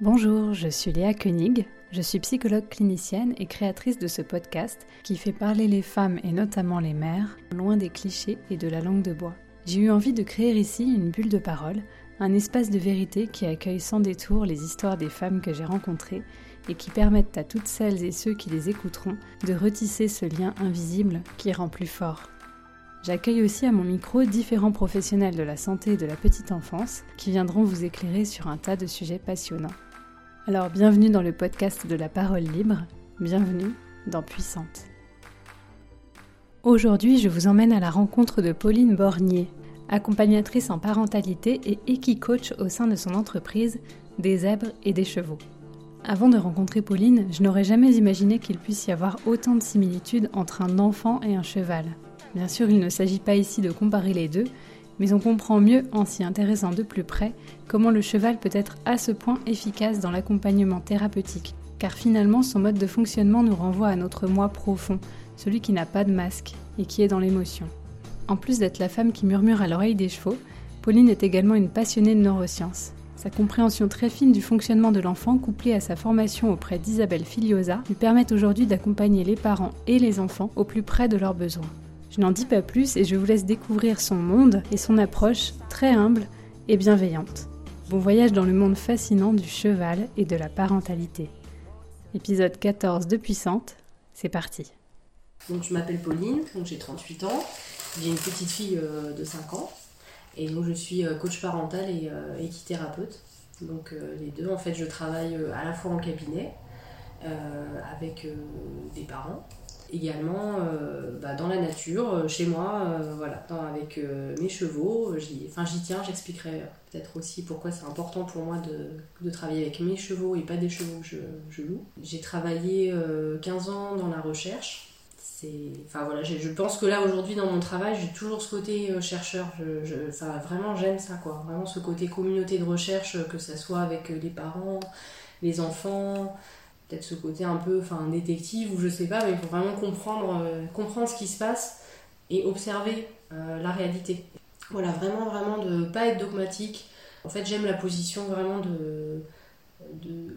Bonjour, je suis Léa Koenig, je suis psychologue clinicienne et créatrice de ce podcast qui fait parler les femmes et notamment les mères loin des clichés et de la langue de bois. J'ai eu envie de créer ici une bulle de parole, un espace de vérité qui accueille sans détour les histoires des femmes que j'ai rencontrées et qui permettent à toutes celles et ceux qui les écouteront de retisser ce lien invisible qui rend plus fort. J'accueille aussi à mon micro différents professionnels de la santé et de la petite enfance qui viendront vous éclairer sur un tas de sujets passionnants. Alors bienvenue dans le podcast de la parole libre, bienvenue dans Puissante. Aujourd'hui, je vous emmène à la rencontre de Pauline Bornier, accompagnatrice en parentalité et équi-coach au sein de son entreprise Des zèbres et des chevaux. Avant de rencontrer Pauline, je n'aurais jamais imaginé qu'il puisse y avoir autant de similitudes entre un enfant et un cheval. Bien sûr, il ne s'agit pas ici de comparer les deux, mais on comprend mieux en s'y intéressant de plus près comment le cheval peut être à ce point efficace dans l'accompagnement thérapeutique, car finalement son mode de fonctionnement nous renvoie à notre moi profond, celui qui n'a pas de masque et qui est dans l'émotion. En plus d'être la femme qui murmure à l'oreille des chevaux, Pauline est également une passionnée de neurosciences. Sa compréhension très fine du fonctionnement de l'enfant, couplée à sa formation auprès d'Isabelle Filiosa, lui permet aujourd'hui d'accompagner les parents et les enfants au plus près de leurs besoins. Je n'en dis pas plus et je vous laisse découvrir son monde et son approche très humble et bienveillante. Bon voyage dans le monde fascinant du cheval et de la parentalité. Épisode 14 de Puissante, c'est parti. Donc je m'appelle Pauline, j'ai 38 ans, j'ai une petite fille euh, de 5 ans et donc je suis euh, coach parental et euh, équithérapeute. Donc les deux, en fait, je travaille à la fois en cabinet avec des parents également euh, bah, dans la nature, euh, chez moi, euh, voilà, avec mes chevaux. J'y, enfin, j'y tiens, j'expliquerai peut-être aussi pourquoi c'est important pour moi de, travailler avec mes chevaux et pas des chevaux que je, loue. J'ai travaillé 15 ans dans la recherche. C'est, enfin voilà, je pense que là aujourd'hui dans mon travail, j'ai toujours ce côté chercheur. Je, vraiment j'aime ça quoi, vraiment ce côté communauté de recherche, que ce soit avec les parents, les enfants, peut-être ce côté un peu enfin détective ou je sais pas mais il faut vraiment comprendre euh, comprendre ce qui se passe et observer euh, la réalité. Voilà vraiment vraiment de pas être dogmatique. En fait j'aime la position vraiment de,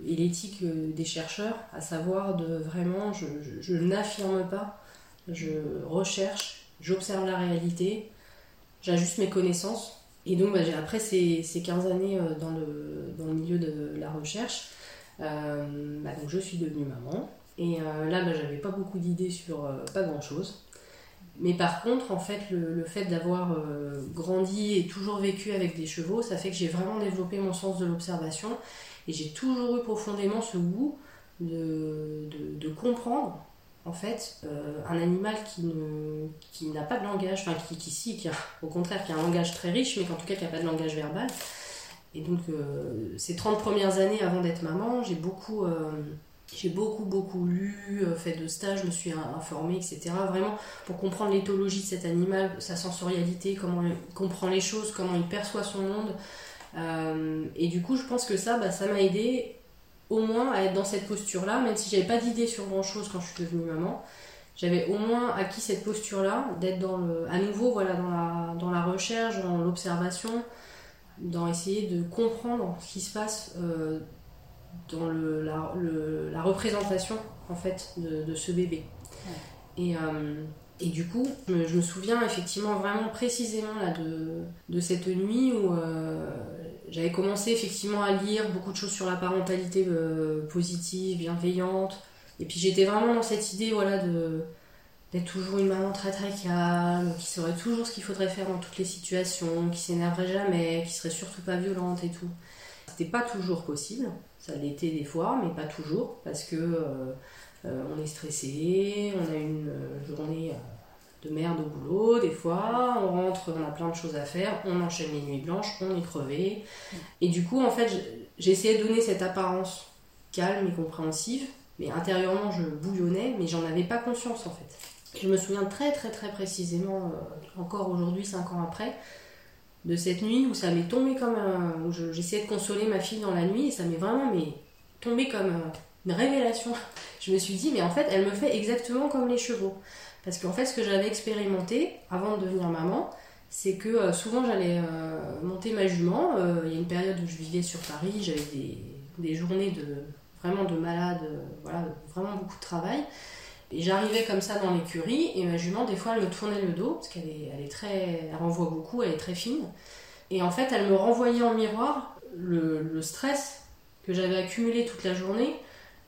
et l'éthique euh, des chercheurs à savoir de vraiment je, je, n'affirme pas je recherche j'observe la réalité j'ajuste mes connaissances. Et donc bah, après ces, ces 15 années dans le, dans le milieu de la recherche euh, bah, donc je suis devenue maman. Et euh, là, bah, j'avais pas beaucoup d'idées sur euh, pas grand chose. Mais par contre, en fait, le, fait d'avoir grandi et toujours vécu avec des chevaux, ça fait que j'ai vraiment développé mon sens de l'observation et j'ai toujours eu profondément ce goût de, de, comprendre en fait un animal qui ne qui n'a pas de langage, enfin qui, qui si, qui au contraire qui a un langage très riche, mais qu'en tout cas qui n'a pas de langage verbal. Et donc, euh, ces 30 premières années avant d'être maman, j'ai beaucoup, euh, j'ai beaucoup, beaucoup lu, euh, fait de stages, me suis informée, etc. Vraiment pour comprendre l'éthologie de cet animal, sa sensorialité, comment il comprend les choses, comment il perçoit son monde. et du coup, je pense que ça, bah, ça m'a aidé au moins à être dans cette posture-là, même si j'avais pas d'idée sur grand-chose quand je suis devenue maman. J'avais au moins acquis cette posture-là, d'être dans le, à nouveau voilà, dans, la, dans la recherche, dans l'observation, dans essayer de comprendre ce qui se passe euh, dans le, la, le, la, représentation en fait de, de ce bébé. Et, euh, et, du coup, je me, souviens effectivement vraiment précisément là, de, de cette nuit où euh, j'avais commencé effectivement à lire beaucoup de choses sur la parentalité positive, bienveillante. Et puis j'étais vraiment dans cette idée voilà, de, d'être toujours une maman très très calme, qui saurait toujours ce qu'il faudrait faire dans toutes les situations, qui s'énerverait jamais, qui serait surtout pas violente et tout. C'était pas toujours possible, ça l'était des fois, mais pas toujours, parce que euh, euh, on est stressé, on a une euh, journée de merde au boulot, des fois, on rentre, on a plein de choses à faire, on enchaîne les nuits blanches, on est crevé. Et du coup, en fait, essayé de donner cette apparence calme et compréhensive, mais intérieurement, je bouillonnais, mais j'en avais pas conscience en fait. Je me souviens très très très précisément, euh, encore aujourd'hui, cinq ans après, de cette nuit où ça m'est tombé comme un... où j'essayais de consoler ma fille dans la nuit et ça m'est vraiment mais, tombé comme une révélation. Je me suis dit, mais en fait, elle me fait exactement comme les chevaux. Parce qu'en fait, ce que j'avais expérimenté avant de devenir maman, c'est que euh, souvent j'allais euh, monter ma jument. Il y a une période où je vivais sur Paris, j'avais des des journées de vraiment de malade, voilà, vraiment beaucoup de travail. Et j'arrivais comme ça dans l'écurie et ma jument, des fois, elle me tournait le dos parce qu'elle est, elle est très, elle renvoie beaucoup, elle est très fine. Et en fait, elle me renvoyait en miroir le, stress que j'avais accumulé toute la journée,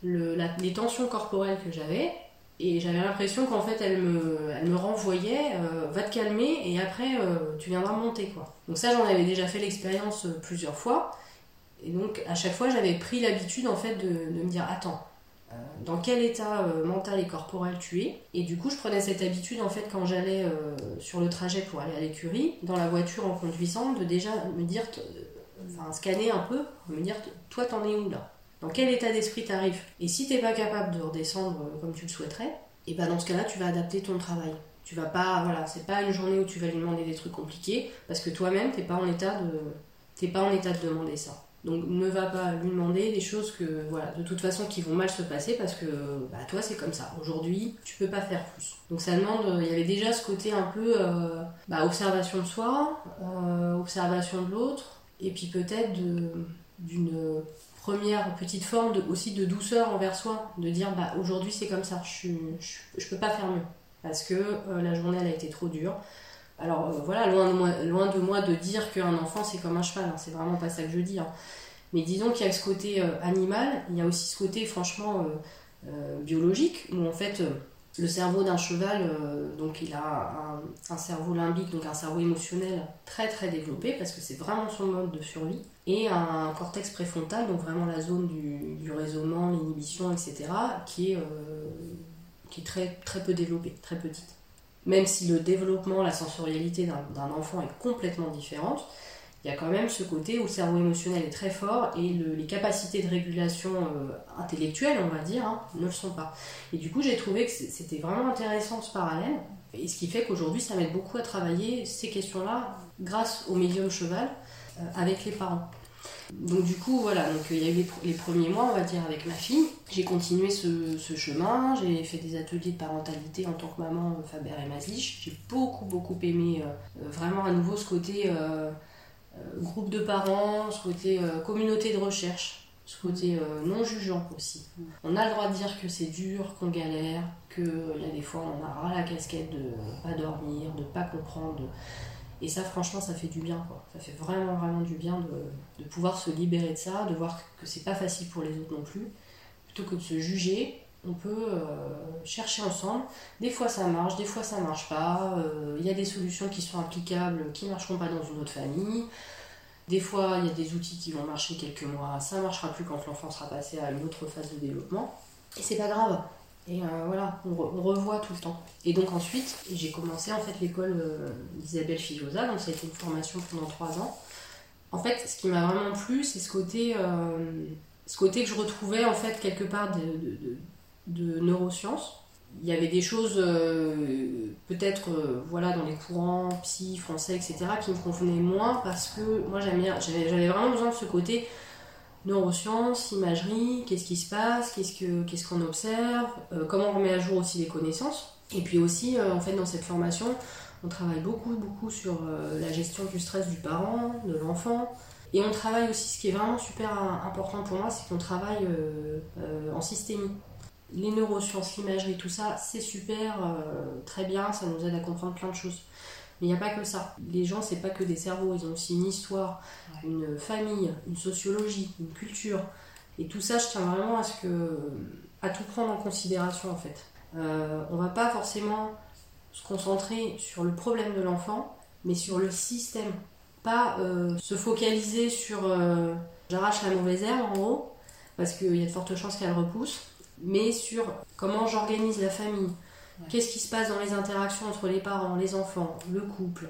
le, les tensions corporelles que j'avais. Et j'avais l'impression qu'en fait, elle me, elle me renvoyait, euh, va te calmer et après, euh, tu viendras monter. Quoi. Donc ça, j'en avais déjà fait l'expérience euh, plusieurs fois. Et donc, à chaque fois, j'avais pris l'habitude en fait de, de, me dire, attends, dans quel état mental et corporel tu es Et du coup, je prenais cette habitude en fait quand j'allais sur le trajet pour aller à l'écurie, dans la voiture en conduisant, de déjà me dire, enfin scanner un peu, me dire, toi, t'en es où là? Dans quel état d'esprit tu arrives. Et si t'es pas capable de redescendre euh, comme tu le souhaiterais, et ben dans ce cas-là, tu vas adapter ton travail. Tu vas pas, voilà, c'est pas une journée où tu vas lui demander des trucs compliqués, parce que toi-même, t'es pas en état de, t'es pas en état de demander ça. Donc ne va pas lui demander des choses que, voilà, de toute façon qui vont mal se passer parce que, bah toi c'est comme ça. Aujourd'hui, tu peux pas faire plus. Donc ça demande, euh, il y avait déjà ce côté un peu, euh, bah, observation de soi, observation de l'autre, et puis peut-être d'une première petite forme aussi de douceur envers soi, de dire bah aujourd'hui c'est comme ça, je, je, je, peux pas faire mieux parce que euh, la journée elle a été trop dure. Alors euh, voilà, loin de, moi, de dire qu'un enfant c'est comme un cheval, hein, c'est vraiment pas ça que je dis. Hein. Mais disons qu'il y a ce côté euh, animal, il y a aussi ce côté franchement biologique où en fait le cerveau d'un cheval, donc il a un, cerveau limbique, donc un cerveau émotionnel très très développé parce que c'est vraiment son mode de survie et un cortex préfrontal, donc vraiment la zone du, raisonnement, l'inhibition, etc., qui est, euh, qui est très, très peu développée, très petite. Même si le développement, la sensorialité d'un enfant est complètement différente, il y a quand même ce côté où le cerveau émotionnel est très fort et les capacités de régulation euh, intellectuelle, on va dire, hein, ne le sont pas. Et du coup, j'ai trouvé que c'était vraiment intéressant ce parallèle, et ce qui fait qu'aujourd'hui, ça m'aide beaucoup à travailler ces questions-là grâce au médium cheval euh, avec les parents. Donc du coup, voilà, donc il y a eu les, premiers mois, on va dire, avec ma fille. J'ai continué ce, chemin, j'ai fait des ateliers de parentalité en tant que maman euh, Faber et Maslich. J'ai beaucoup, beaucoup aimé euh, vraiment à nouveau ce côté groupe de parents, ce côté communauté de recherche, ce côté non jugeant aussi. On a le droit de dire que c'est dur, qu'on galère, qu'il y a des fois on a ras la casquette de pas dormir, de pas comprendre. Et ça, franchement, ça fait du bien. Ça fait vraiment, vraiment du bien de, pouvoir se libérer de ça, de voir que c'est pas facile pour les autres non plus. Plutôt que de se juger, on peut euh, chercher ensemble. Des fois ça marche, des fois ça marche pas. Il euh, y a des solutions qui sont applicables, qui marcheront pas dans une autre famille. Des fois, il y a des outils qui vont marcher quelques mois, ça marchera plus quand l'enfant sera passé à une autre phase de développement. Et c'est pas grave. Et euh, voilà, on, revoit tout le temps. Et donc ensuite, j'ai commencé en fait l'école euh, d'Isabelle Filosa, donc ça a été une formation pendant trois ans. En fait, ce qui m'a vraiment plu, c'est ce côté, euh, ce côté que je retrouvais en fait quelque part de, neurosciences. Il y avait des choses peut-être voilà dans les courants psy, français, etc. qui me convenaient moins parce que moi j'avais vraiment besoin de ce côté neurosciences, imagerie, qu'est-ce qui se passe, qu'est-ce qu'on observe, euh, comment on remet à jour aussi les connaissances. Et puis aussi, euh, en fait, dans cette formation, on travaille beaucoup, beaucoup sur euh, la gestion du stress du parent, de l'enfant. Et on travaille aussi, ce qui est vraiment super important pour moi, c'est qu'on travaille en systémie. Les neurosciences, l'imagerie, tout ça, c'est super, très bien, ça nous aide à comprendre plein de choses. Mais il n'y a pas que ça. Les gens, c'est pas que des cerveaux, ils ont aussi une histoire, une famille, une sociologie, une culture. Et tout ça, je tiens vraiment à ce que à tout prendre en considération en fait. Euh, on va pas forcément se concentrer sur le problème de l'enfant, mais sur le système. Pas euh, se focaliser sur euh, j'arrache la mauvaise herbe en gros, parce qu'il y a de fortes chances qu'elle repousse, mais sur comment j'organise la famille, Qu'est-ce qui se passe dans les interactions entre les parents, les enfants, le couple,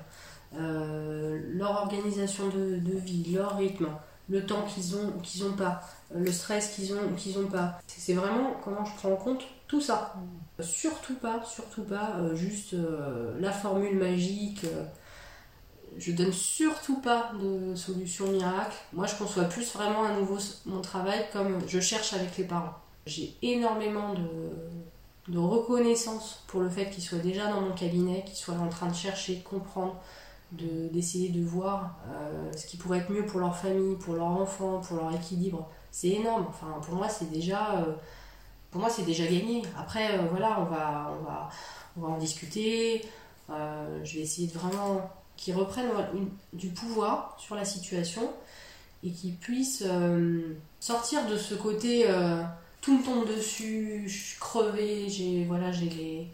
euh, leur organisation de, vie, leur rythme, le temps qu'ils ont ou qu'ils n'ont pas, euh, le stress qu'ils ont ou qu'ils n'ont pas. C'est vraiment comment je prends en compte tout ça. Surtout pas, surtout pas euh, juste la formule magique. je donne surtout pas de solution miracle. Moi, je conçois plus vraiment à nouveau mon travail comme je cherche avec les parents. J'ai énormément de de reconnaissance pour le fait qu'ils soient déjà dans mon cabinet, qu'ils soient en train de chercher, de comprendre, d'essayer de, voir euh, ce qui pourrait être mieux pour leur famille, pour leur enfant, pour leur équilibre, c'est énorme. Enfin, pour moi, c'est déjà, euh, déjà gagné. Après, euh, voilà, on va, on va, on va en discuter. Je vais essayer de vraiment qu'ils reprennent du pouvoir sur la situation et qu'ils puissent sortir de ce côté tout me tombe dessus, je suis crevée, j'ai voilà, j'ai les,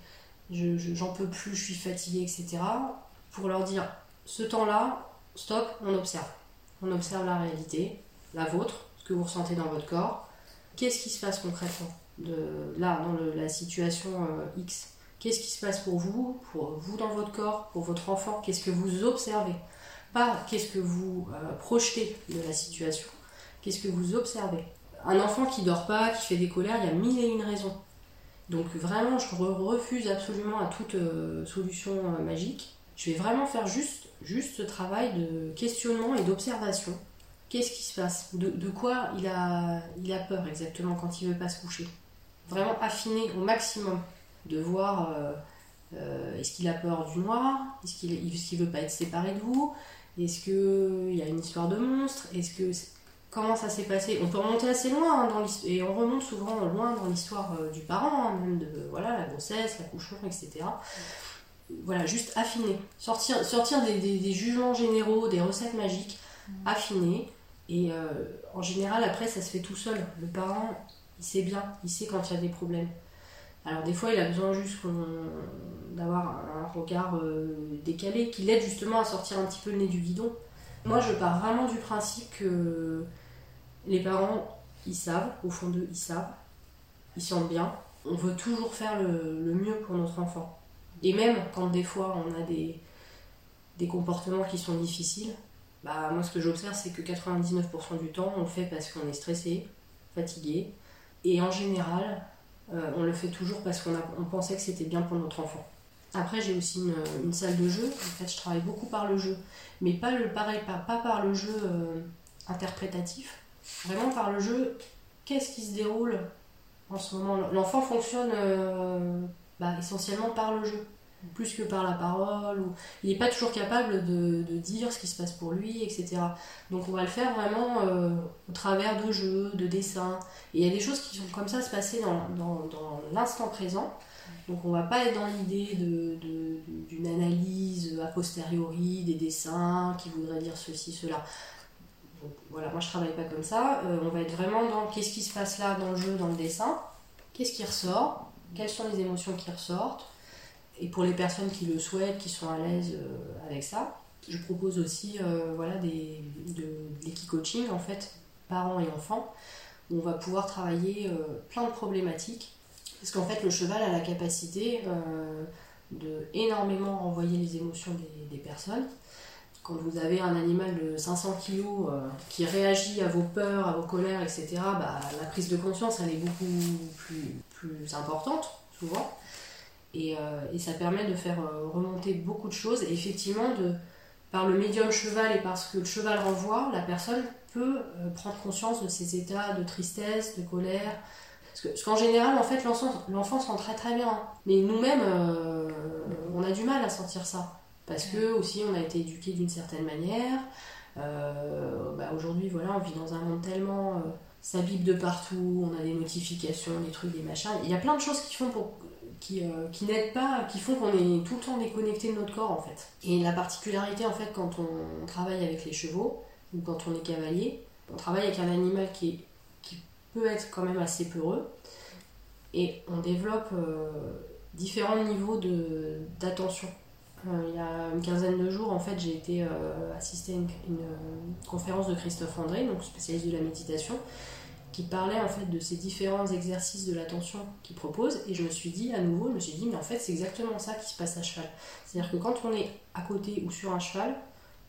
j'en peux plus, je suis fatiguée, etc. Pour leur dire, ce temps-là, stop, on observe. On observe la réalité, la vôtre, ce que vous ressentez dans votre corps. Qu'est-ce qui se passe concrètement là, dans la situation euh, X? Qu'est-ce qui se passe pour vous, pour vous dans votre corps, pour votre enfant? Qu'est-ce que vous observez? Pas qu'est-ce que vous euh, projetez de la situation. Qu'est-ce que vous observez? Un enfant qui dort pas, qui fait des colères, il y a mille et une raisons. Donc vraiment, je refuse absolument à toute euh, solution magique. Je vais vraiment faire juste, juste ce travail de questionnement et d'observation. Qu'est-ce qui se passe? De, quoi il a, peur exactement quand il veut pas se coucher? Vraiment affiner au maximum de voir euh, euh, est-ce qu'il a peur du noir? Est-ce qu'il est veut pas être séparé de vous? Est-ce qu'il y a une histoire de monstre? Est-ce que comment ça s'est passé On peut remonter assez loin hein, dans et on remonte souvent loin dans l'histoire euh, du parent, hein, même de voilà la grossesse, l'accouchement, etc. Voilà, juste affiner, sortir, sortir des, des jugements généraux, des recettes magiques, affiner et euh, en général, après, ça se fait tout seul. Le parent, il sait bien, il sait quand il y a des problèmes. Alors des fois, il a besoin juste d'avoir un regard euh, décalé qui l'aide justement à sortir un petit peu le nez du guidon. Moi, je pars vraiment du principe que les parents, ils savent, au fond d'eux, ils savent, ils sentent bien. On veut toujours faire le, mieux pour notre enfant. Et même quand des fois on a des, des comportements qui sont difficiles, bah, moi, ce que j'observe, c'est que 99% du temps, on le fait parce qu'on est stressé, fatigué. Et en général, euh, on le fait toujours parce qu'on on pensait que c'était bien pour notre enfant. Après, j'ai aussi une, salle de jeu. En fait, je travaille beaucoup par le jeu. Mais pas, le, pareil, pas, pas par le jeu euh, interprétatif. Vraiment par le jeu, qu'est-ce qui se déroule en ce moment? L'enfant fonctionne euh, bah, essentiellement par le jeu plus que par la parole. Il n'est pas toujours capable de, dire ce qui se passe pour lui, etc. Donc on va le faire vraiment euh, au travers de jeux, de dessins. Et il y a des choses qui sont comme ça se passer dans, l'instant présent. Donc on va pas être dans l'idée d'une analyse a posteriori des dessins qui voudraient dire ceci, cela. Voilà, moi je travaille pas comme ça. Euh, on va être vraiment dans qu'est-ce qui se passe là dans le jeu, dans le dessin, qu'est-ce qui ressort, quelles sont les émotions qui ressortent, et pour les personnes qui le souhaitent, qui sont à l'aise euh, avec ça, je propose aussi euh, voilà, des, de, en fait, parents et enfants, où on va pouvoir travailler plein de problématiques. Parce qu'en fait, le cheval a la capacité de énormément renvoyer les émotions des, personnes. Quand vous avez un animal de 500 kg qui réagit à vos peurs, à vos colères, etc., bah, la prise de conscience, elle est beaucoup plus, plus importante, souvent. Euh, et, ça permet de faire euh, remonter beaucoup de choses. Et effectivement, de, par le médium cheval et parce que le cheval renvoie, la personne peut euh, prendre conscience de ses états de tristesse, de colère. Parce qu'en général, en fait, l'enfant sent très très bien. Mais nous-mêmes, on a du mal à sentir ça. Parce que aussi, on a été éduqué d'une certaine manière. Bah, aujourd'hui, voilà, on vit dans un monde tellement ça bip de partout, on a des notifications, des trucs, des machins. Il y a plein de choses qui font pour qui, euh, qui n'aident pas, qui font qu'on est tout le temps déconnecté de notre corps en fait. Et la particularité en fait quand on travaille avec les chevaux ou quand on est cavalier, on travaille avec un animal qui, qui peut être quand même assez peureux et on développe euh, différents niveaux d'attention. Euh, il y a une quinzaine de jours, en fait, j'ai été assister à une, une, conférence de Christophe André, donc spécialiste de la méditation, qui parlait en fait de ces différents exercices de l'attention qu'il propose. Et je me suis dit à nouveau je me suis dit mais en fait c'est exactement ça qui se passe à cheval. C'est à dire que quand on est à côté ou sur un cheval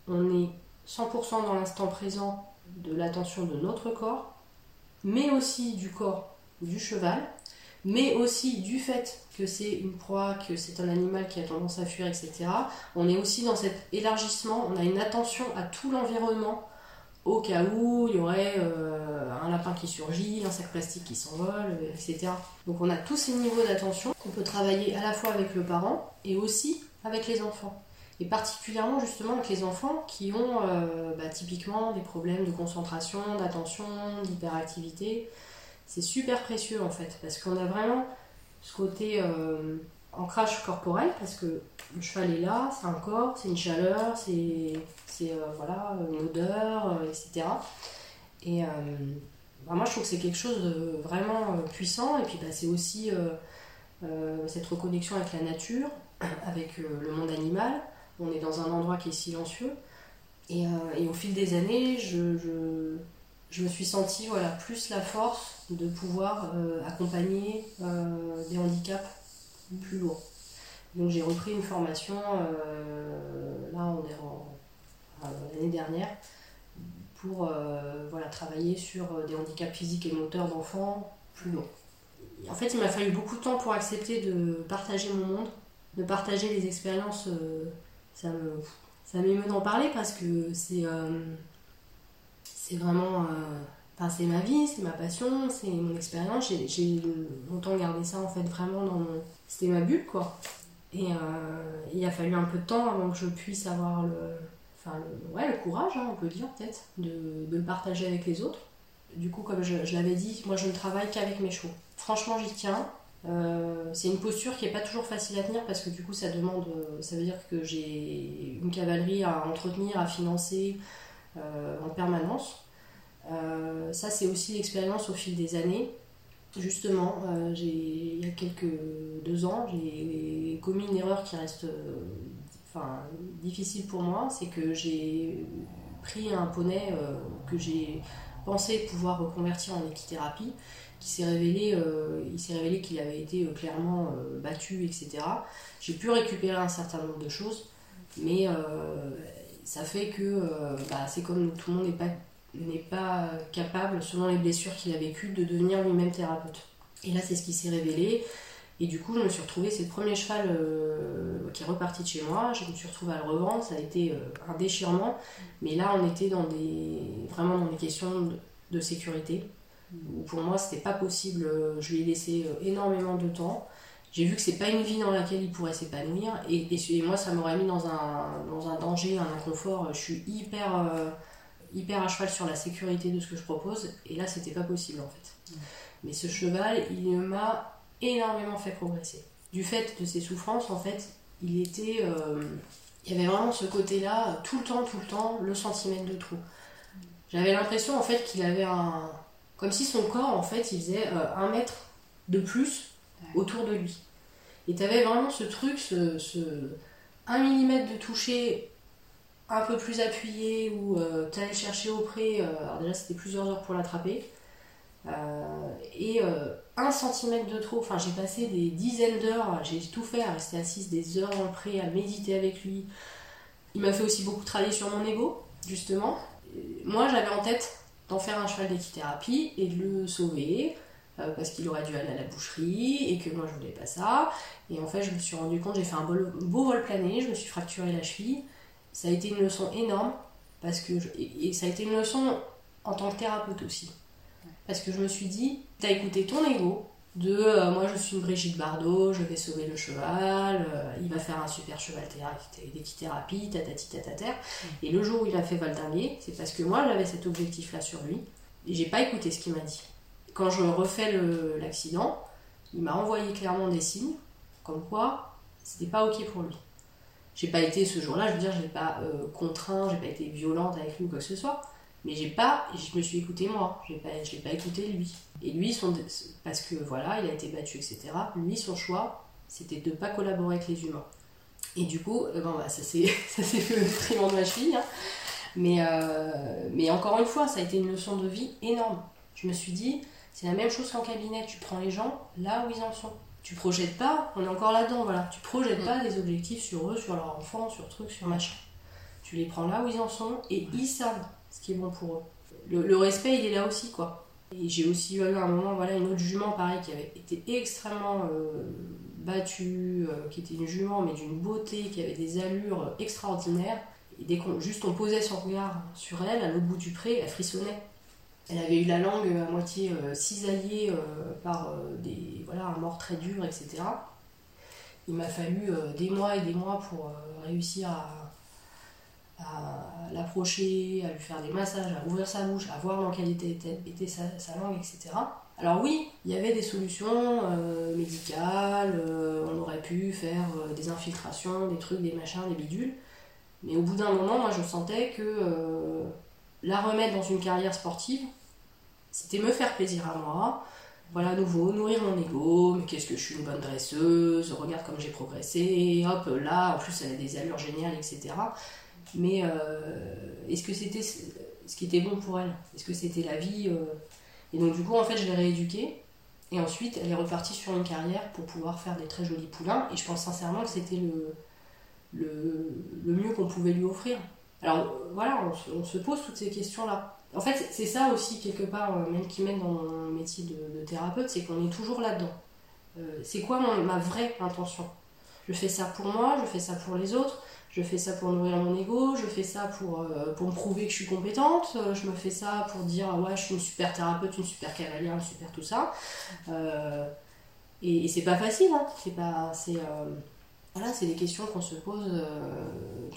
on est 100% dans l'instant présent de l'attention de notre corps mais aussi du corps du cheval mais aussi du fait que c'est une proie, que c'est un animal qui a tendance à fuir, etc. On est aussi dans cet élargissement, on a une attention à tout l'environnement, au cas où il y aurait euh, un lapin qui surgit, un sac plastique qui s'envole, etc. Donc on a tous ces niveaux d'attention qu'on peut travailler à la fois avec le parent et aussi avec les enfants. et particulièrement justement avec les enfants qui ont bah, typiquement des problèmes de concentration, d'attention, d'hyperactivité. C'est super précieux en fait, parce qu'on a vraiment ce côté ancrage corporel, parce que le cheval est là, c'est un corps, c'est une chaleur, c'est voilà, une odeur, etc. Et bah, moi, je trouve que c'est quelque chose de vraiment euh, puissant. Et puis, bah, c'est aussi euh, euh, cette reconnexion avec la nature, avec le monde animal. On est dans un endroit qui est silencieux. Et, et au fil des années, je, je, je, me suis sentie voilà, plus la force de pouvoir accompagner des handicaps plus lourds. Donc j'ai repris une formation, là on est l'année dernière, pour euh, voilà, travailler sur euh, des handicaps physiques et moteurs d'enfants plus longs. En fait, il m'a fallu beaucoup de temps pour accepter de partager mon monde, de partager les expériences. Euh, ça me, ça m'émeut d'en parler parce que c'est, c'est vraiment, c'est ma vie, c'est ma passion, c'est mon expérience. J'ai, longtemps gardé ça en fait vraiment dans mon, c'était ma bulle quoi. Et il a fallu un peu de temps avant que je puisse avoir le, enfin, ouais, le courage, hein, on peut dire peut-être, de, de, le partager avec les autres. Du coup, comme je, l'avais dit, moi je ne travaille qu'avec mes chevaux. Franchement, j'y tiens. Euh, c'est une posture qui n'est pas toujours facile à tenir parce que du coup, ça demande, ça veut dire que j'ai une cavalerie à entretenir, à financer euh, en permanence. Euh, ça, c'est aussi l'expérience au fil des années. Justement, il y a quelques deux ans, j'ai commis une erreur qui reste enfin, difficile pour moi, c'est que j'ai pris un poney euh, que j'ai pensé pouvoir reconvertir en équithérapie, qui s'est révélé, euh, il s'est révélé qu'il avait été euh, clairement battu, etc. J'ai pu récupérer un certain nombre de choses, mais ça fait que bah, c'est comme tout le monde n'est pas n'est pas capable, selon les blessures qu'il a vécues, de devenir lui-même thérapeute. Et là, c'est ce qui s'est révélé. Et du coup, je me suis retrouvée, c'est le premier cheval euh, qui est reparti de chez moi. Je me suis retrouvée à le revendre, ça a été euh, un déchirement. Mais là, on était dans des, vraiment dans des questions de, sécurité. Pour moi, c'était pas possible. Je lui ai laissé euh, énormément de temps. J'ai vu que c'est pas une vie dans laquelle il pourrait s'épanouir. Et, et, moi, ça m'aurait mis dans un, dans un danger, un inconfort. Je suis hyper, hyper à cheval sur la sécurité de ce que je propose. Et là, c'était pas possible en fait. Mais ce cheval, il m'a énormément fait progresser. Du fait de ses souffrances, en fait, il était. Euh, il y avait vraiment ce côté-là, tout le temps, tout le temps, le centimètre de trou. J'avais l'impression, en fait, qu'il avait un. Comme si son corps, en fait, il faisait euh, un mètre de plus autour de lui. Et tu avais vraiment ce truc, ce, ce 1 mm de toucher un peu plus appuyé, ou euh, tu allais chercher au près, alors déjà c'était plusieurs heures pour l'attraper, et un centimètre de trop. Enfin, j'ai passé des dizaines d'heures, j'ai tout fait à rester assise des heures en près, à méditer avec lui. Il m'a fait aussi beaucoup travailler sur mon ego, justement. Moi, j'avais en tête d'en faire un cheval d'équithérapie et de le sauver, euh, parce qu'il aurait dû aller à la boucherie et que moi je voulais pas ça. Et en fait, je me suis rendu compte, j'ai fait un beau, vol plané, je me suis fracturé la cheville. Ça a été une leçon énorme, parce que et ça a été une leçon en tant que thérapeute aussi. Parce que je me suis dit, t'as écouté ton ego de euh, moi je suis une Brigitte Bardot, je vais sauver le cheval, euh, il va faire un super cheval d'équithérapie, tatati tatataire. Et le jour où il a fait valdinguer, c'est parce que moi j'avais cet objectif là sur lui et j'ai pas écouté ce qu'il m'a dit. Quand je refais l'accident, il m'a envoyé clairement des signes comme quoi c'était pas ok pour lui. J'ai pas été ce jour-là, je veux dire, je l'ai pas euh, contraint, j'ai pas été violente avec lui ou quoi que ce soit. Mais j'ai pas, je me suis écouté moi, je pas, l'ai pas écouté lui. Et lui, son, parce que voilà, il a été battu, etc. Lui, son choix, c'était de pas collaborer avec les humains. Et du coup, euh, bon, bah, ça s'est fait le détriment de ma fille. Hein. Mais, euh, mais encore une fois, ça a été une leçon de vie énorme. Je me suis dit, c'est la même chose qu'en cabinet, tu prends les gens là où ils en sont. Tu projettes pas, on est encore là-dedans, voilà. Tu projettes mm. pas des objectifs sur eux, sur leur enfant, sur trucs, sur machin. Tu les prends là où ils en sont et ils savent ce qui est bon pour eux. Le, respect, il est là aussi, quoi. Et j'ai aussi eu à un moment, voilà, une autre jument, pareil, qui avait été extrêmement euh, battue, euh, qui était une jument, mais d'une beauté, qui avait des allures extraordinaires. Et dès qu'on juste on posait son regard sur elle, à l'autre bout du pré, elle frissonnait. Elle avait eu la langue à moitié euh, cisaillée par des, voilà, un mort très dur, etc. Il m'a fallu des mois et des mois pour réussir à, l'approcher, à lui faire des massages, à ouvrir sa bouche, à voir dans quelle était, était sa, langue, etc. Alors oui, il y avait des solutions médicales, on aurait pu faire des infiltrations, des trucs, des machins, des bidules. Mais au bout d'un moment, moi je sentais que la remettre dans une carrière sportive, c'était me faire plaisir à moi. Voilà, à nouveau, nourrir mon ego, mais qu'est-ce que je suis une bonne dresseuse, regarde comme j'ai progressé, hop, là, en plus elle a des allures géniales, etc. Mais euh, est-ce que c'était ce qui était bon pour elle? Est-ce que c'était la vie euh? Et donc du coup, en fait, je l'ai rééduquée. Et ensuite, elle est repartie sur une carrière pour pouvoir faire des très jolis poulains. Et je pense sincèrement que c'était le, le, le mieux qu'on pouvait lui offrir. Alors voilà, on se, pose toutes ces questions-là. En fait, c'est ça aussi, quelque part, euh, même qui mène dans mon métier de, thérapeute, c'est qu'on est toujours là-dedans. Euh, c'est quoi ma vraie intention? Je fais ça pour moi, je fais ça pour les autres, je fais ça pour nourrir mon ego, je fais ça pour, euh, pour me prouver que je suis compétente, je me fais ça pour dire ouais, je suis une super thérapeute, une super cavalière, une super tout ça. et, c'est pas facile, hein. c'est pas. C'est, voilà, c'est des questions qu'on se pose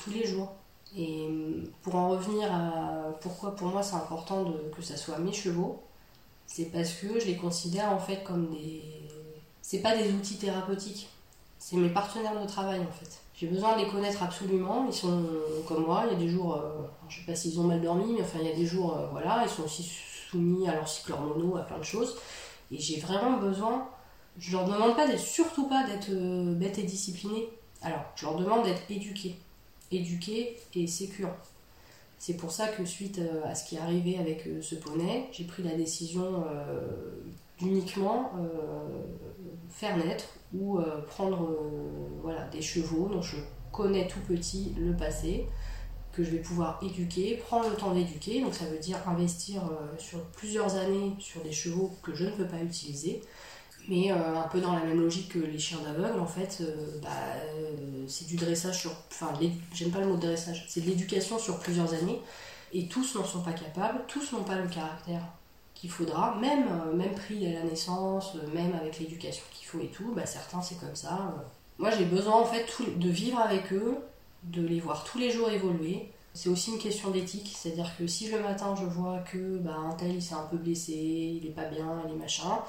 tous les jours. Et pour en revenir à pourquoi pour moi c'est important que ça soit mes chevaux, c'est parce que je les considère en fait comme des. C'est pas des outils thérapeutiques, c'est mes partenaires de travail en fait. J'ai besoin de les connaître absolument, ils sont comme moi, il y a des jours, euh, je sais pas s'ils ont mal dormi, mais enfin il y a des jours, euh, voilà, ils sont aussi soumis à leur cycle hormonaux, à plein de choses. Et j'ai vraiment besoin, je leur demande pas d'être, surtout pas d'être euh, bête et disciplinée. Alors, je leur demande d'être éduqués éduqué et sécure. C'est pour ça que suite euh, à ce qui est arrivé avec euh, ce poney, j'ai pris la décision euh, d'uniquement faire naître ou prendre voilà, des chevaux dont je connais tout petit le passé, que je vais pouvoir éduquer, prendre le temps d'éduquer, donc ça veut dire investir sur plusieurs années sur des chevaux que je ne peux pas utiliser, mais euh, un peu dans la même logique que les chiens d'aveugle, en fait, euh, bah, euh, c'est du dressage sur. Enfin, j'aime pas le mot dressage, c'est de l'éducation sur plusieurs années, et tous n'en sont pas capables, tous n'ont pas le caractère qu'il faudra, même, même pris à la naissance, même avec l'éducation qu'il faut et tout, bah, certains c'est comme ça. Moi j'ai besoin en fait de vivre avec eux, de les voir tous les jours évoluer. C'est aussi une question d'éthique, c'est-à-dire que si le matin je vois que bah, un tel il s'est un peu blessé, il est pas bien, il est machin,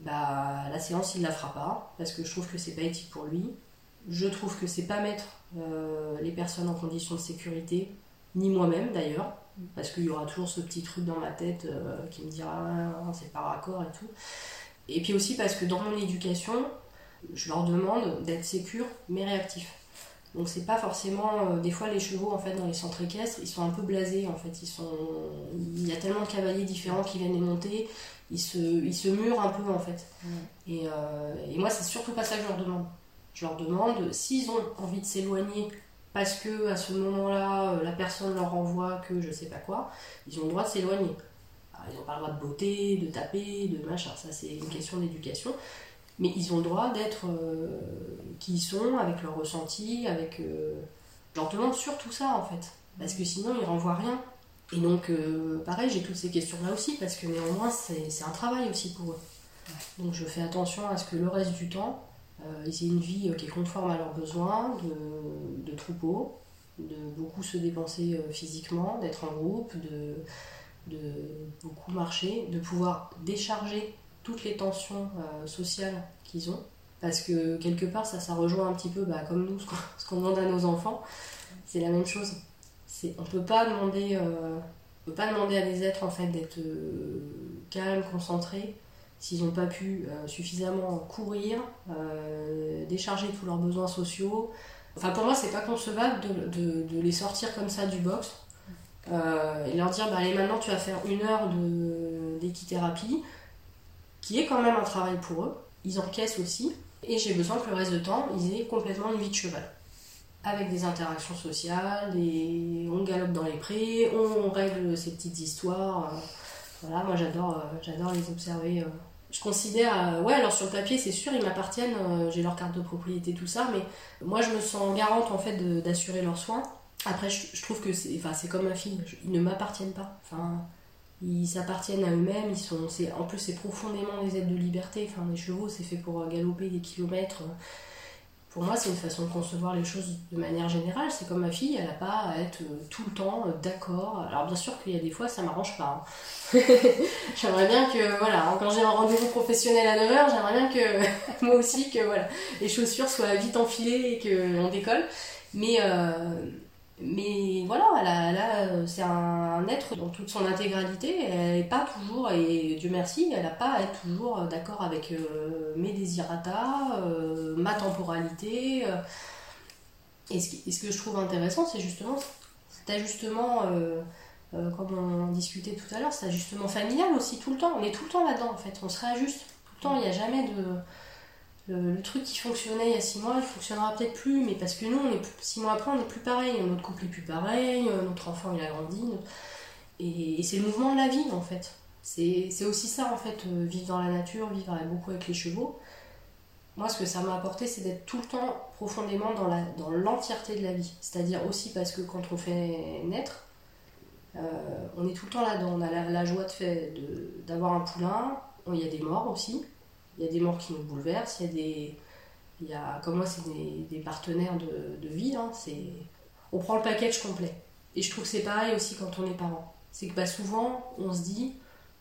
bah, la séance il la fera pas parce que je trouve que c'est pas éthique pour lui. Je trouve que c'est pas mettre euh, les personnes en condition de sécurité, ni moi-même d'ailleurs, parce qu'il y aura toujours ce petit truc dans ma tête euh, qui me dira ah, c'est pas raccord et tout. Et puis aussi parce que dans mon éducation, je leur demande d'être sécures mais réactifs. Donc c'est pas forcément euh, des fois les chevaux en fait dans les centres équestres, ils sont un peu blasés en fait, ils sont il y a tellement de cavaliers différents qui viennent les monter, ils se, ils se murent un peu en fait. Et, euh, et, moi, c'est surtout pas ça que je leur demande. Je leur demande s'ils ont envie de s'éloigner parce que à ce moment-là, euh, la personne leur envoie que je sais pas quoi, ils ont le droit de s'éloigner. Ils n'ont pas le droit de botter, de taper, de machin, ça c'est une question d'éducation. Mais ils ont le droit d'être euh, qui ils sont, avec leur ressenti, avec. Je leur demande surtout ça en fait. Parce que sinon ils renvoient rien. Et donc, euh, pareil, j'ai toutes ces questions-là aussi, parce que néanmoins, c'est un travail aussi pour eux. Donc, je fais attention à ce que le reste du temps, euh, ils aient une vie euh, qui est conforme à leurs besoins de, de troupeau, de beaucoup se dépenser physiquement, d'être en groupe, de, de, beaucoup marcher, de pouvoir décharger toutes les tensions sociales qu'ils ont. Parce que quelque part, ça, ça rejoint un petit peu, bah, comme nous, ce qu'on demande à nos enfants. C'est la même chose on peut pas demander euh, peut pas demander à des êtres en fait d'être euh, calmes, concentrés s'ils n'ont pas pu euh, suffisamment courir, décharger tous leurs besoins sociaux. Enfin pour moi c'est pas concevable de, les sortir comme ça du box et leur dire bah allez maintenant tu vas faire une heure d'équithérapie qui est quand même un travail pour eux. Ils encaissent aussi et j'ai besoin que le reste de temps ils aient complètement une vie de cheval avec des interactions sociales, et on galope dans les prés, on règle ces petites histoires. Euh, voilà, moi j'adore, euh, les observer. Euh. Je considère, ouais, alors sur le papier, c'est sûr, ils m'appartiennent, j'ai leur carte de propriété, tout ça, mais moi je me sens garante en fait d'assurer leurs soins. Après, je, trouve que c'est, c'est comme ma fille, ils ne m'appartiennent pas. Enfin, ils s'appartiennent à eux-mêmes, ils sont, en plus c'est profondément des aides de liberté. Enfin, les chevaux, c'est fait pour galoper des kilomètres pour moi, c'est une façon de concevoir les choses de manière générale. C'est comme ma fille, elle n'a pas à être euh, tout le temps euh, d'accord. Alors, bien sûr qu'il y a des fois, ça m'arrange pas. Hein. j'aimerais bien que, voilà, quand j'ai un rendez-vous professionnel à 9h, j'aimerais bien que, moi aussi, que voilà, les chaussures soient vite enfilées et qu'on décolle. Mais, euh, mais voilà, là, c'est un, être dans toute son intégralité. Elle n'est pas toujours, et Dieu merci, elle n'a pas à être toujours d'accord avec euh, mes désirata, euh, ma temporalité. Euh. Et ce, que je trouve intéressant, c'est justement cet ajustement, comme on discutait tout à l'heure, cet ajustement familial aussi, tout le temps. On est tout le temps là-dedans, en fait. On se réajuste tout le temps. Il n'y a jamais de le, truc qui fonctionnait il y a six mois, il fonctionnera peut-être plus, mais parce que nous, on est, six mois après, on n'est plus pareil. Notre couple est plus pareil, euh, notre enfant il a grandi. Et, c'est le mouvement de la vie en fait. C'est aussi ça en fait, euh, vivre dans la nature, vivre beaucoup avec les chevaux. Moi, ce que ça m'a apporté, c'est d'être tout le temps profondément dans l'entièreté dans de la vie. C'est-à-dire aussi parce que quand on fait naître, euh, on est tout le temps là-dedans. On a la, joie d'avoir un poulain, il y a des morts aussi. Il y a des morts qui nous bouleversent, il y a des. Il y a, comme moi, c'est des, partenaires de, de vie. Hein, on prend le package complet. Et je trouve que c'est pareil aussi quand on est parent. C'est que bah, souvent, on se dit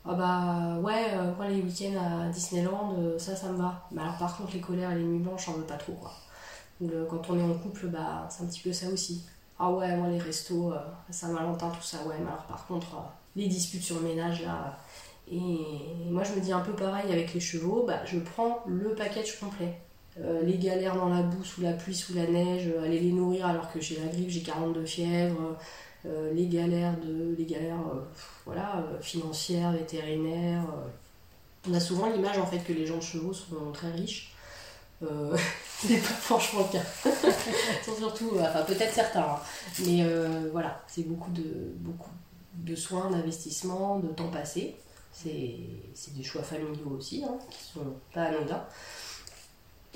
Ah bah ouais, euh, les week-ends à Disneyland, euh, ça, ça me va. Mais alors, par contre, les colères et les nuits blanches, j'en veux pas trop. Quoi. quand on est en couple, bah, c'est un petit peu ça aussi. Ah ouais, moi, les restos, euh, Saint-Valentin, tout ça, ouais. Mais alors, par contre, les disputes sur le ménage, là et moi, je me dis un peu pareil avec les chevaux, bah, je prends le package complet. Euh, les galères dans la boue, sous la pluie, sous la neige, euh, aller les nourrir alors que j'ai la grippe, j'ai 42 fièvres, euh, les galères, de, les galères voilà, financières, vétérinaires. On a souvent l'image en fait que les gens de chevaux sont très riches. c'est pas franchement le cas. surtout, enfin peut-être certains, hein. mais voilà, c'est beaucoup de, beaucoup de soins, d'investissement, de temps passé. C'est des choix familiaux aussi, hein, qui sont pas anodins.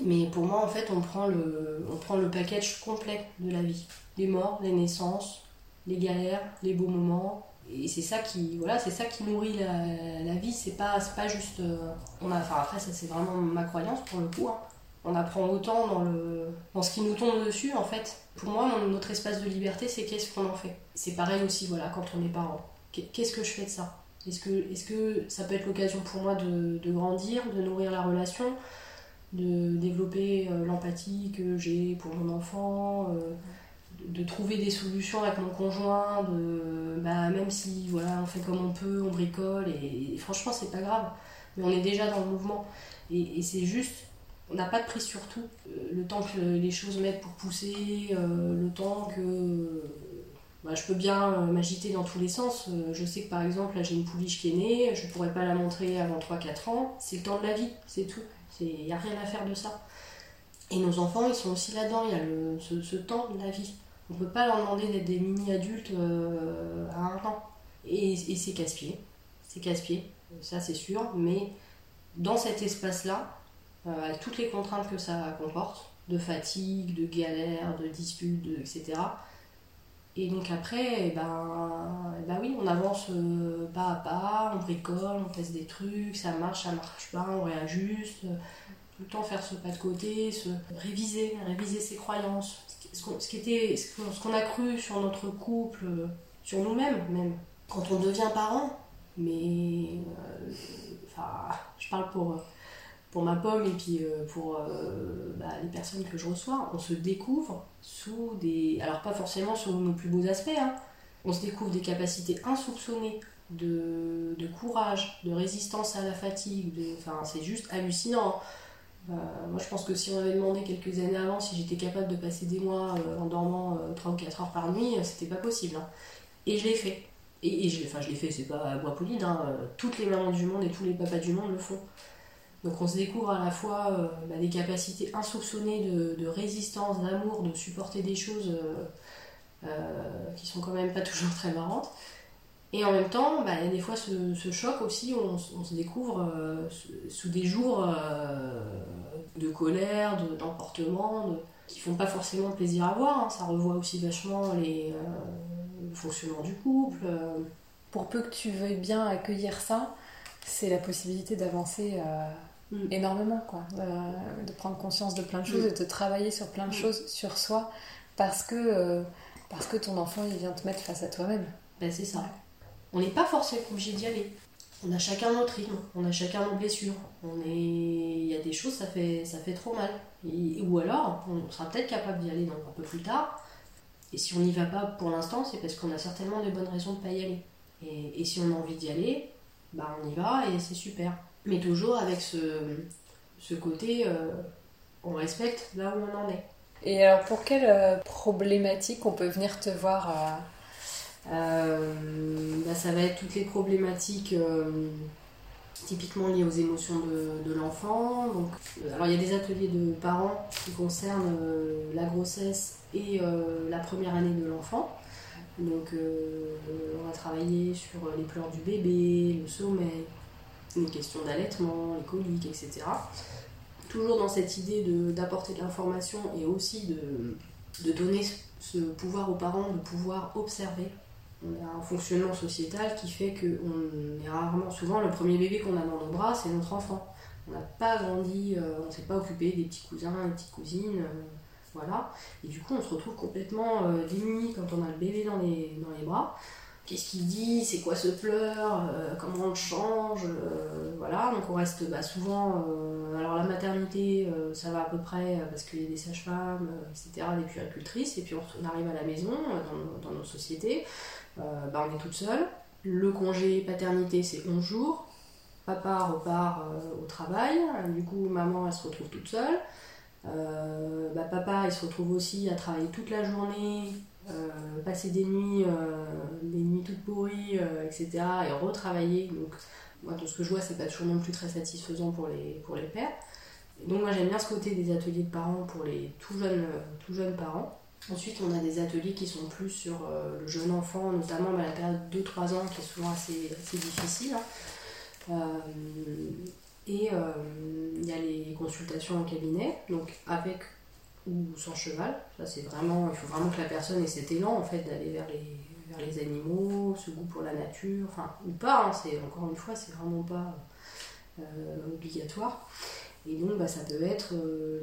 Mais pour moi, en fait, on prend, le, on prend le package complet de la vie. Les morts, les naissances, les galères, les beaux moments. Et c'est ça qui, voilà, c'est ça qui nourrit la, la vie. C'est pas, pas juste. Euh, on a, enfin, après, ça, c'est vraiment ma croyance pour le coup. Hein. On apprend autant dans, le, dans ce qui nous tombe dessus, en fait. Pour moi, notre espace de liberté, c'est qu'est-ce qu'on en fait. C'est pareil aussi, voilà, quand on est parent. Qu'est-ce que je fais de ça? Est-ce que, est ça peut être l'occasion pour moi de, grandir, de nourrir la relation, de développer euh, l'empathie que j'ai pour mon enfant, euh, de, trouver des solutions avec mon conjoint, bah, même si voilà, on fait comme on peut, on bricole, et, franchement c'est pas grave, mais on est déjà dans le mouvement. Et, c'est juste, on n'a pas de prise sur tout. Euh, le temps que les choses mettent pour pousser, le temps que bah, je peux bien euh, m'agiter dans tous les sens. Euh, je sais que par exemple, là j'ai une pouliche qui est née, je pourrais pas la montrer avant 3-4 ans. C'est le temps de la vie, c'est tout. Il n'y a rien à faire de ça. Et nos enfants, ils sont aussi là-dedans, il y a le, ce, temps de la vie. On ne peut pas leur demander d'être des mini-adultes euh, à un an. Et, et c'est casse-pied. C'est casse-pied, ça c'est sûr. Mais dans cet espace-là, avec toutes les contraintes que ça comporte, de fatigue, de galère, de disputes, etc., et donc après, eh ben, ben oui, on avance euh, pas à pas, on bricole, on teste des trucs, ça marche, ça marche pas, on réajuste. Tout le temps faire ce pas de côté, se réviser, réviser ses croyances. Ce qu'on, ce ce qu'on a cru sur notre couple, sur nous-mêmes même. Quand on devient parent, mais euh, enfin, je parle pour pour ma pomme et puis euh, pour euh, bah, les personnes que je reçois, on se découvre sous des... Alors pas forcément sous nos plus beaux aspects, hein. on se découvre des capacités insoupçonnées de, de, courage, de résistance à la fatigue, enfin c'est juste hallucinant. Hein. Euh, moi je pense que si on m'avait demandé quelques années avant si j'étais capable de passer des mois en dormant 3 ou 4 heures par nuit, c'était pas possible. Hein. Et je l'ai fait. Et, je, enfin, je l'ai fait, c'est pas à bois poli, toutes les mamans du monde et tous les papas du monde le font. Donc on se découvre à la fois euh, bah, des capacités insoupçonnées de, résistance, d'amour, de supporter des choses euh, euh, qui sont quand même pas toujours très marrantes. Et en même temps, il y a des fois ce, choc aussi où on, se découvre sous des jours de colère, d'emportement, qui font pas forcément plaisir à voir. Hein. Ça revoit aussi vachement le fonctionnement du couple. Pour peu que tu veuilles bien accueillir ça, c'est la possibilité d'avancer mm. énormément, quoi. De, prendre conscience de plein de choses mm. et de travailler sur plein de choses sur soi parce que, parce que ton enfant, il vient te mettre face à toi-même. Ben, c'est ça. On n'est pas forcément obligé d'y aller. On a chacun notre rythme, on a chacun nos blessures. On est... Il y a des choses, ça fait, ça fait trop mal. Ou alors, on sera peut-être capable d'y aller un peu plus tard. Et si on n'y va pas pour l'instant, c'est parce qu'on a certainement des bonnes raisons de ne pas y aller. Et, si on a envie d'y aller, bah on y va et c'est super. Mais toujours avec ce, ce côté, euh, on respecte là où on en est. Et alors pour quelle euh, problématique on peut venir te voir euh, euh, bah, ça va être toutes les problématiques typiquement liées aux émotions de, l'enfant. Donc, alors il y a des ateliers de parents qui concernent la grossesse et la première année de l'enfant. Donc on va travailler sur les pleurs du bébé, le sommeil, les questions d'allaitement, les coliques, etc. Toujours dans cette idée d'apporter de, l'information et aussi de, de donner ce pouvoir aux parents de pouvoir observer on a un fonctionnement sociétal qui fait qu'on est rarement, souvent le premier bébé qu'on a dans nos bras, c'est notre enfant. On n'a pas grandi, euh, on ne s'est pas occupé des petits cousins, des petites cousines, euh, voilà. Et du coup, on se retrouve complètement euh, démuni quand on a le bébé dans les, dans les bras. Qu'est-ce qu'il dit? C'est quoi ce pleur? Comment on le change? Voilà, donc on reste bah, souvent. alors la maternité, ça va à peu près parce qu'il y a des sages-femmes, etc., des puéricultrices, et puis on, arrive à la maison, dans, nos sociétés. Euh, bah, on est toute seule. Le congé paternité, c'est 11 jours. Papa repart euh, au travail. Du coup, maman, elle se retrouve toute seule. Euh, bah, papa, il se retrouve aussi à travailler toute la journée, passer des nuits, des nuits toutes pourries, etc. et retravailler. Donc, moi, tout ce que je vois, c'est pas toujours non plus très satisfaisant pour les, pour les pères. donc, moi, j'aime bien ce côté des ateliers de parents pour les tout jeunes, tout jeunes parents. Ensuite, on a des ateliers qui sont plus sur euh, le jeune enfant, notamment la période 2-3 ans qui est souvent assez, difficile. Hein. Euh, et euh, il y a les consultations en cabinet, donc avec ou sans cheval. Ça, c'est vraiment, il faut vraiment que la personne ait cet élan en fait d'aller vers les, vers les animaux, ce goût pour la nature, enfin, ou pas, hein, c'est, encore une fois, c'est vraiment pas obligatoire. Et donc, bah, ça peut être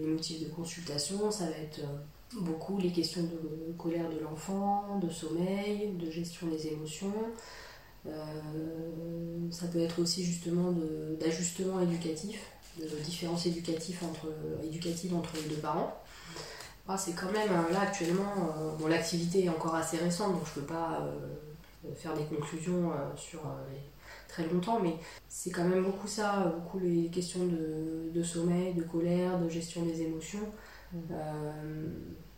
les motifs de consultation, ça va être beaucoup les questions de colère de l'enfant, de sommeil, de gestion des émotions. Euh, ça peut être aussi justement d'ajustement éducatif, de différence éducative entre, entre les deux parents. Ah, c'est quand même, là actuellement, euh, bon, l'activité est encore assez récente, donc je ne peux pas euh, faire des conclusions sur très longtemps, mais c'est quand même beaucoup ça, beaucoup les questions de, de sommeil, de colère, de gestion des émotions. Euh,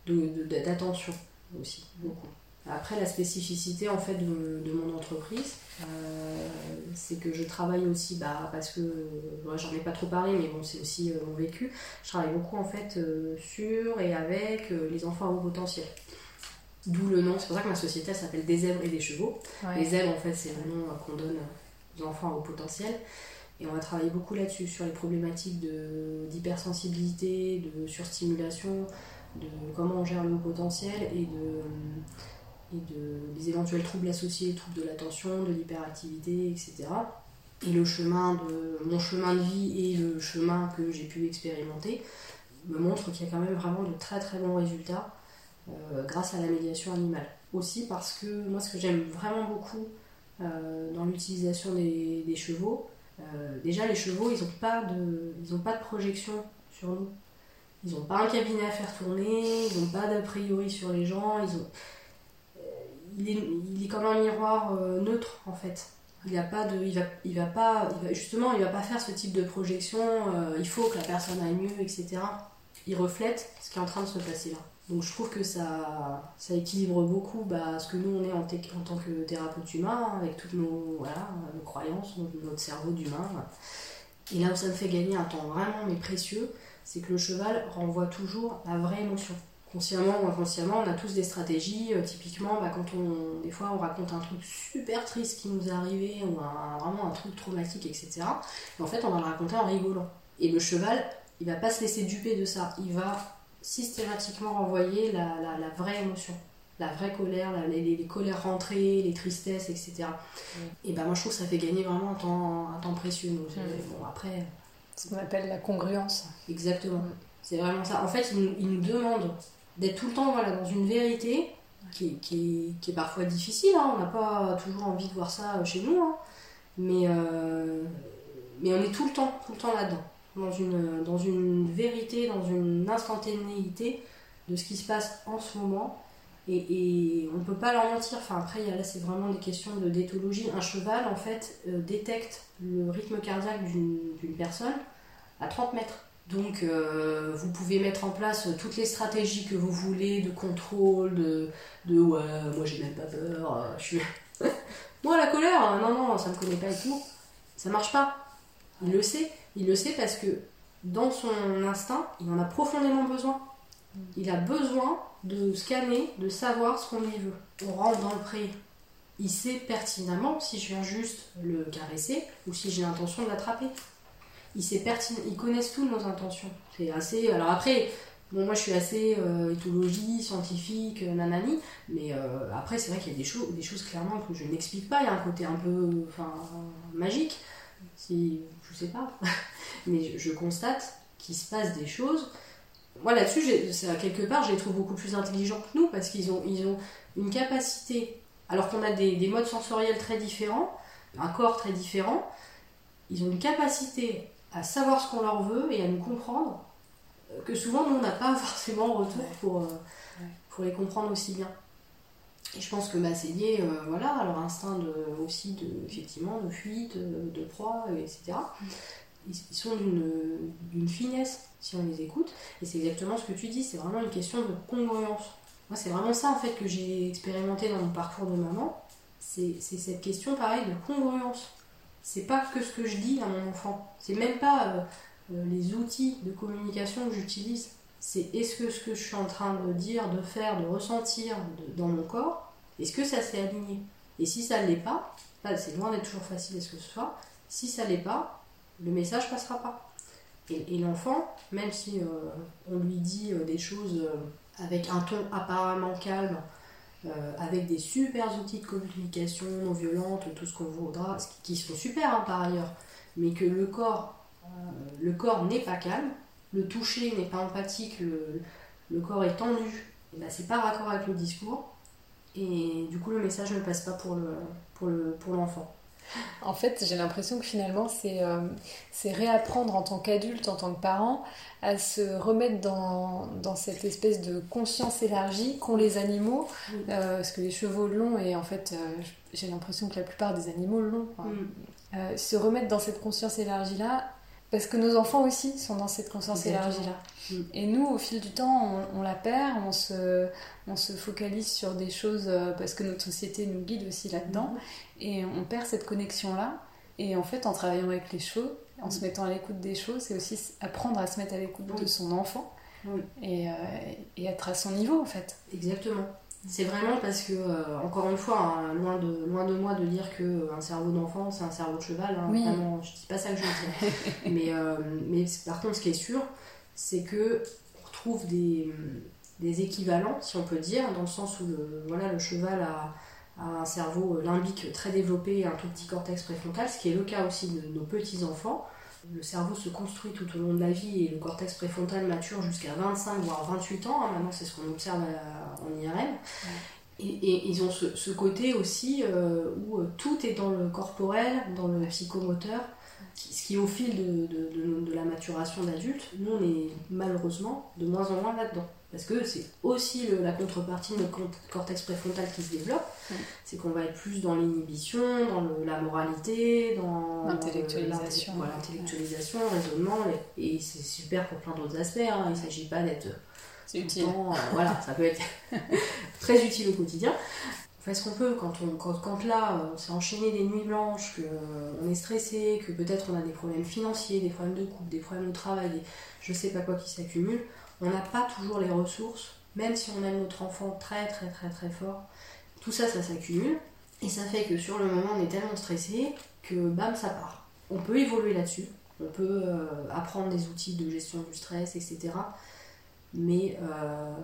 d'attention de, aussi, beaucoup. Après, la spécificité en fait de, mon entreprise, euh, c'est que je travaille aussi, bah, parce que j'en ai pas trop parlé, mais bon, c'est aussi euh, mon vécu. Je travaille beaucoup en fait sur et avec les enfants à haut potentiel. D'où le nom, c'est pour ça que ma société s'appelle Des zèbres et des chevaux. Les zèbres, en fait, c'est le nom qu'on donne aux enfants à haut potentiel. Et on va travailler beaucoup là-dessus, sur les problématiques d'hypersensibilité, de, surstimulation, de comment on gère le potentiel et de, et de des éventuels troubles associés, troubles de l'attention, de l'hyperactivité, etc. Et le chemin de mon chemin de vie et le chemin que j'ai pu expérimenter me montrent qu'il y a quand même vraiment de très très bons résultats euh, grâce à la médiation animale. Aussi parce que moi ce que j'aime vraiment beaucoup euh, dans l'utilisation des, chevaux, euh, déjà, les chevaux, ils n'ont pas, de, ils pas de projection sur nous. Ils n'ont pas un cabinet à faire tourner, ils n'ont pas d'a priori sur les gens. Ils ont... Euh, il, est, il comme un miroir euh, neutre, en fait. Il, a pas de, il, va, il va pas, il va, justement, il va pas faire ce type de projection. il faut que la personne aille mieux, etc. Il reflète ce qui est en train de se passer là. Donc je trouve que ça, ça équilibre beaucoup bah, ce que nous on est en, tant que thérapeute humain, avec toutes nos, voilà, nos croyances, notre cerveau d'humain. Et là où ça me fait gagner un temps vraiment mais précieux, c'est que le cheval renvoie toujours la vraie émotion. Consciemment ou inconsciemment, on a tous des stratégies. Euh, typiquement, bah, quand on, des fois on raconte un truc super triste qui nous est arrivé, ou vraiment un truc traumatique, etc. Et en fait, on va le raconter en rigolant. Et le cheval, il va pas se laisser duper de ça. Il va systématiquement renvoyer la, la, vraie émotion, la vraie colère, les, les, colères rentrées, les tristesses, etc. Et ben moi je trouve que ça fait gagner vraiment un temps, un temps précieux. Mm. bon après, Ce qu'on appelle la congruence. Exactement. Mm. C'est vraiment ça. En fait, ils nous, il nous demandent d'être tout le temps voilà, dans une vérité qui, est parfois difficile. Hein. On n'a pas toujours envie de voir ça chez nous. Hein. Mais, euh, mais on est tout le temps, tout le temps là-dedans. Dans une, dans une vérité, dans une instantanéité de ce qui se passe en ce moment. Et, et on ne peut pas leur mentir. Enfin, après, là, c'est vraiment des questions de d'éthologie. Un cheval, en fait, euh, détecte le rythme cardiaque d'une personne à 30 mètres. Donc, euh, vous pouvez mettre en place toutes les stratégies que vous voulez de contrôle, de, ouais, moi j'ai même pas peur, euh, je suis. moi, la colère, non, non, ça me connaît pas et tout. Ça marche pas. Il le sait. Il le sait parce que dans son instinct, il en a profondément besoin. Il a besoin de scanner, de savoir ce qu'on lui veut. On rentre dans le pré. Il sait pertinemment si je viens juste le caresser ou si j'ai l'intention de l'attraper. Ils connaissent toutes nos intentions. C'est assez. Alors après, moi je suis assez euh, éthologie, scientifique, euh, nanani, mais euh, après c'est vrai qu'il y a des, choses, clairement que je n'explique pas. Il y a un côté un peu magique. Si, je sais pas. mais je constate qu'il se passe des choses moi là-dessus, quelque part, je les trouve beaucoup plus intelligents que nous parce qu'ils ont, ils ont une capacité, alors qu'on a des, modes sensoriels très différents, un corps très différent, ils ont une capacité à savoir ce qu'on leur veut et à nous comprendre euh, que souvent nous on n'a pas forcément retour pour, euh, pour les comprendre aussi bien. Et je pense que bah, c'est lié euh, voilà, à leur instinct de, aussi de, effectivement, de fuite, de, proie, etc ils sont d'une finesse si on les écoute. Et c'est exactement ce que tu dis, c'est vraiment une question de congruence. Moi, c'est vraiment ça en fait que j'ai expérimenté dans mon parcours de maman. C'est cette question pareil de congruence. C'est pas que ce que je dis à mon enfant. C'est même pas euh, euh, les outils de communication que j'utilise. C'est est-ce que ce que je suis en train de dire, de faire, de ressentir dans mon corps, est-ce que ça s'est aligné? Et si ça ne l'est pas, c'est loin d'être toujours facile est-ce que ce soit, si ça l'est pas, le message passera pas. Et, l'enfant, même si euh, on lui dit des choses avec un ton apparemment calme, avec des super outils de communication non violente, tout ce qu'on voudra, qui sont super hein, par ailleurs, mais que le corps, le corps n'est pas calme, le toucher n'est pas empathique, le, corps est tendu, et ben, c'est pas raccord avec le discours, et du coup le message ne passe pas pour l'enfant. En fait, j'ai l'impression que finalement, euh, c'est réapprendre en tant qu'adulte, en tant que parent, à se remettre dans, dans cette espèce de conscience élargie qu'ont les animaux. Euh, parce que les chevaux l'ont, et en fait, euh, j'ai l'impression que la plupart des animaux l'ont. Mm. se remettre dans cette conscience élargie-là, parce que nos enfants aussi sont dans cette conscience élargie-là. Mm. Et nous, au fil du temps, on, la perd, on se, on se focalise sur des choses parce que notre société nous guide aussi là-dedans. Et on perd cette connexion-là. Et en fait, en travaillant avec les chevaux, en se mettant à l'écoute des choses, c'est aussi apprendre à se mettre à l'écoute de son enfant et, euh, et, être à son niveau, en fait. Exactement. C'est vraiment parce que, euh, encore une fois, hein, loin, de, loin de moi de dire qu'un cerveau d'enfant, c'est un cerveau de cheval. Hein, vraiment, je dis pas ça que je dis. mais, euh, mais par contre, ce qui est sûr, c'est que on retrouve des, des équivalents, si on peut dire, dans le sens où le, voilà, le cheval a un cerveau limbique très développé, un tout petit cortex préfrontal, ce qui est le cas aussi de nos petits-enfants. Le cerveau se construit tout au long de la vie et le cortex préfrontal mature jusqu'à 25 voire 28 ans. Hein. Maintenant, c'est ce qu'on observe en IRM. Et, ils ont ce, côté aussi euh, où euh, tout est dans le corporel, dans le psychomoteur, ce qui au fil de, de la maturation d'adulte, nous on est malheureusement de moins en moins là-dedans. Parce que c'est aussi la contrepartie de notre cortex préfrontal qui se développe. C'est qu'on va être plus dans l'inhibition, dans la moralité, dans l'intellectualisation, l'intellectualisation, le raisonnement. Et, c'est super pour plein d'autres aspects. Hein. Il ne s'agit pas d'être. C'est utile. Euh, voilà, ça peut être très utile au quotidien. On fait ce qu'on peut quand, on, quand, là, on s'est enchaîné des nuits blanches, qu'on est stressé, que peut-être on a des problèmes financiers, des problèmes de couple, des problèmes de travail, des, je sais pas quoi qui s'accumulent on n'a pas toujours les ressources, même si on aime notre enfant très très très très fort. Tout ça, ça s'accumule. Et ça fait que sur le moment, on est tellement stressé que bam, ça part. On peut évoluer là-dessus. On peut euh, apprendre des outils de gestion du stress, etc. Mais euh,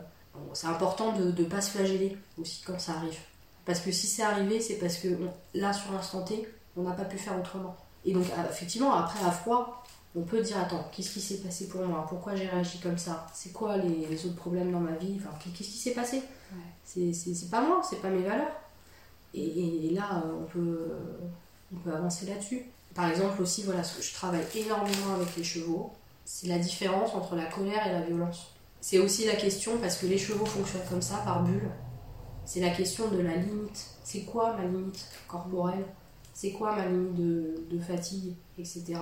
c'est important de ne pas se flageller aussi quand ça arrive. Parce que si c'est arrivé, c'est parce que là, sur l'instant T, on n'a pas pu faire autrement. Et donc, ah, effectivement, après, à froid, on peut dire attends, qu'est-ce qui s'est passé pour moi? Pourquoi j'ai réagi comme ça? C'est quoi les, autres problèmes dans ma vie? Enfin, Qu'est-ce qui s'est passé? C'est pas moi, c'est pas mes valeurs. Et, là, on peut, on peut avancer là-dessus. Par exemple aussi, voilà, je travaille énormément avec les chevaux. C'est la différence entre la colère et la violence. C'est aussi la question, parce que les chevaux fonctionnent comme ça, par bulle, c'est la question de la limite. C'est quoi ma limite corporelle? C'est quoi ma limite de, de fatigue, etc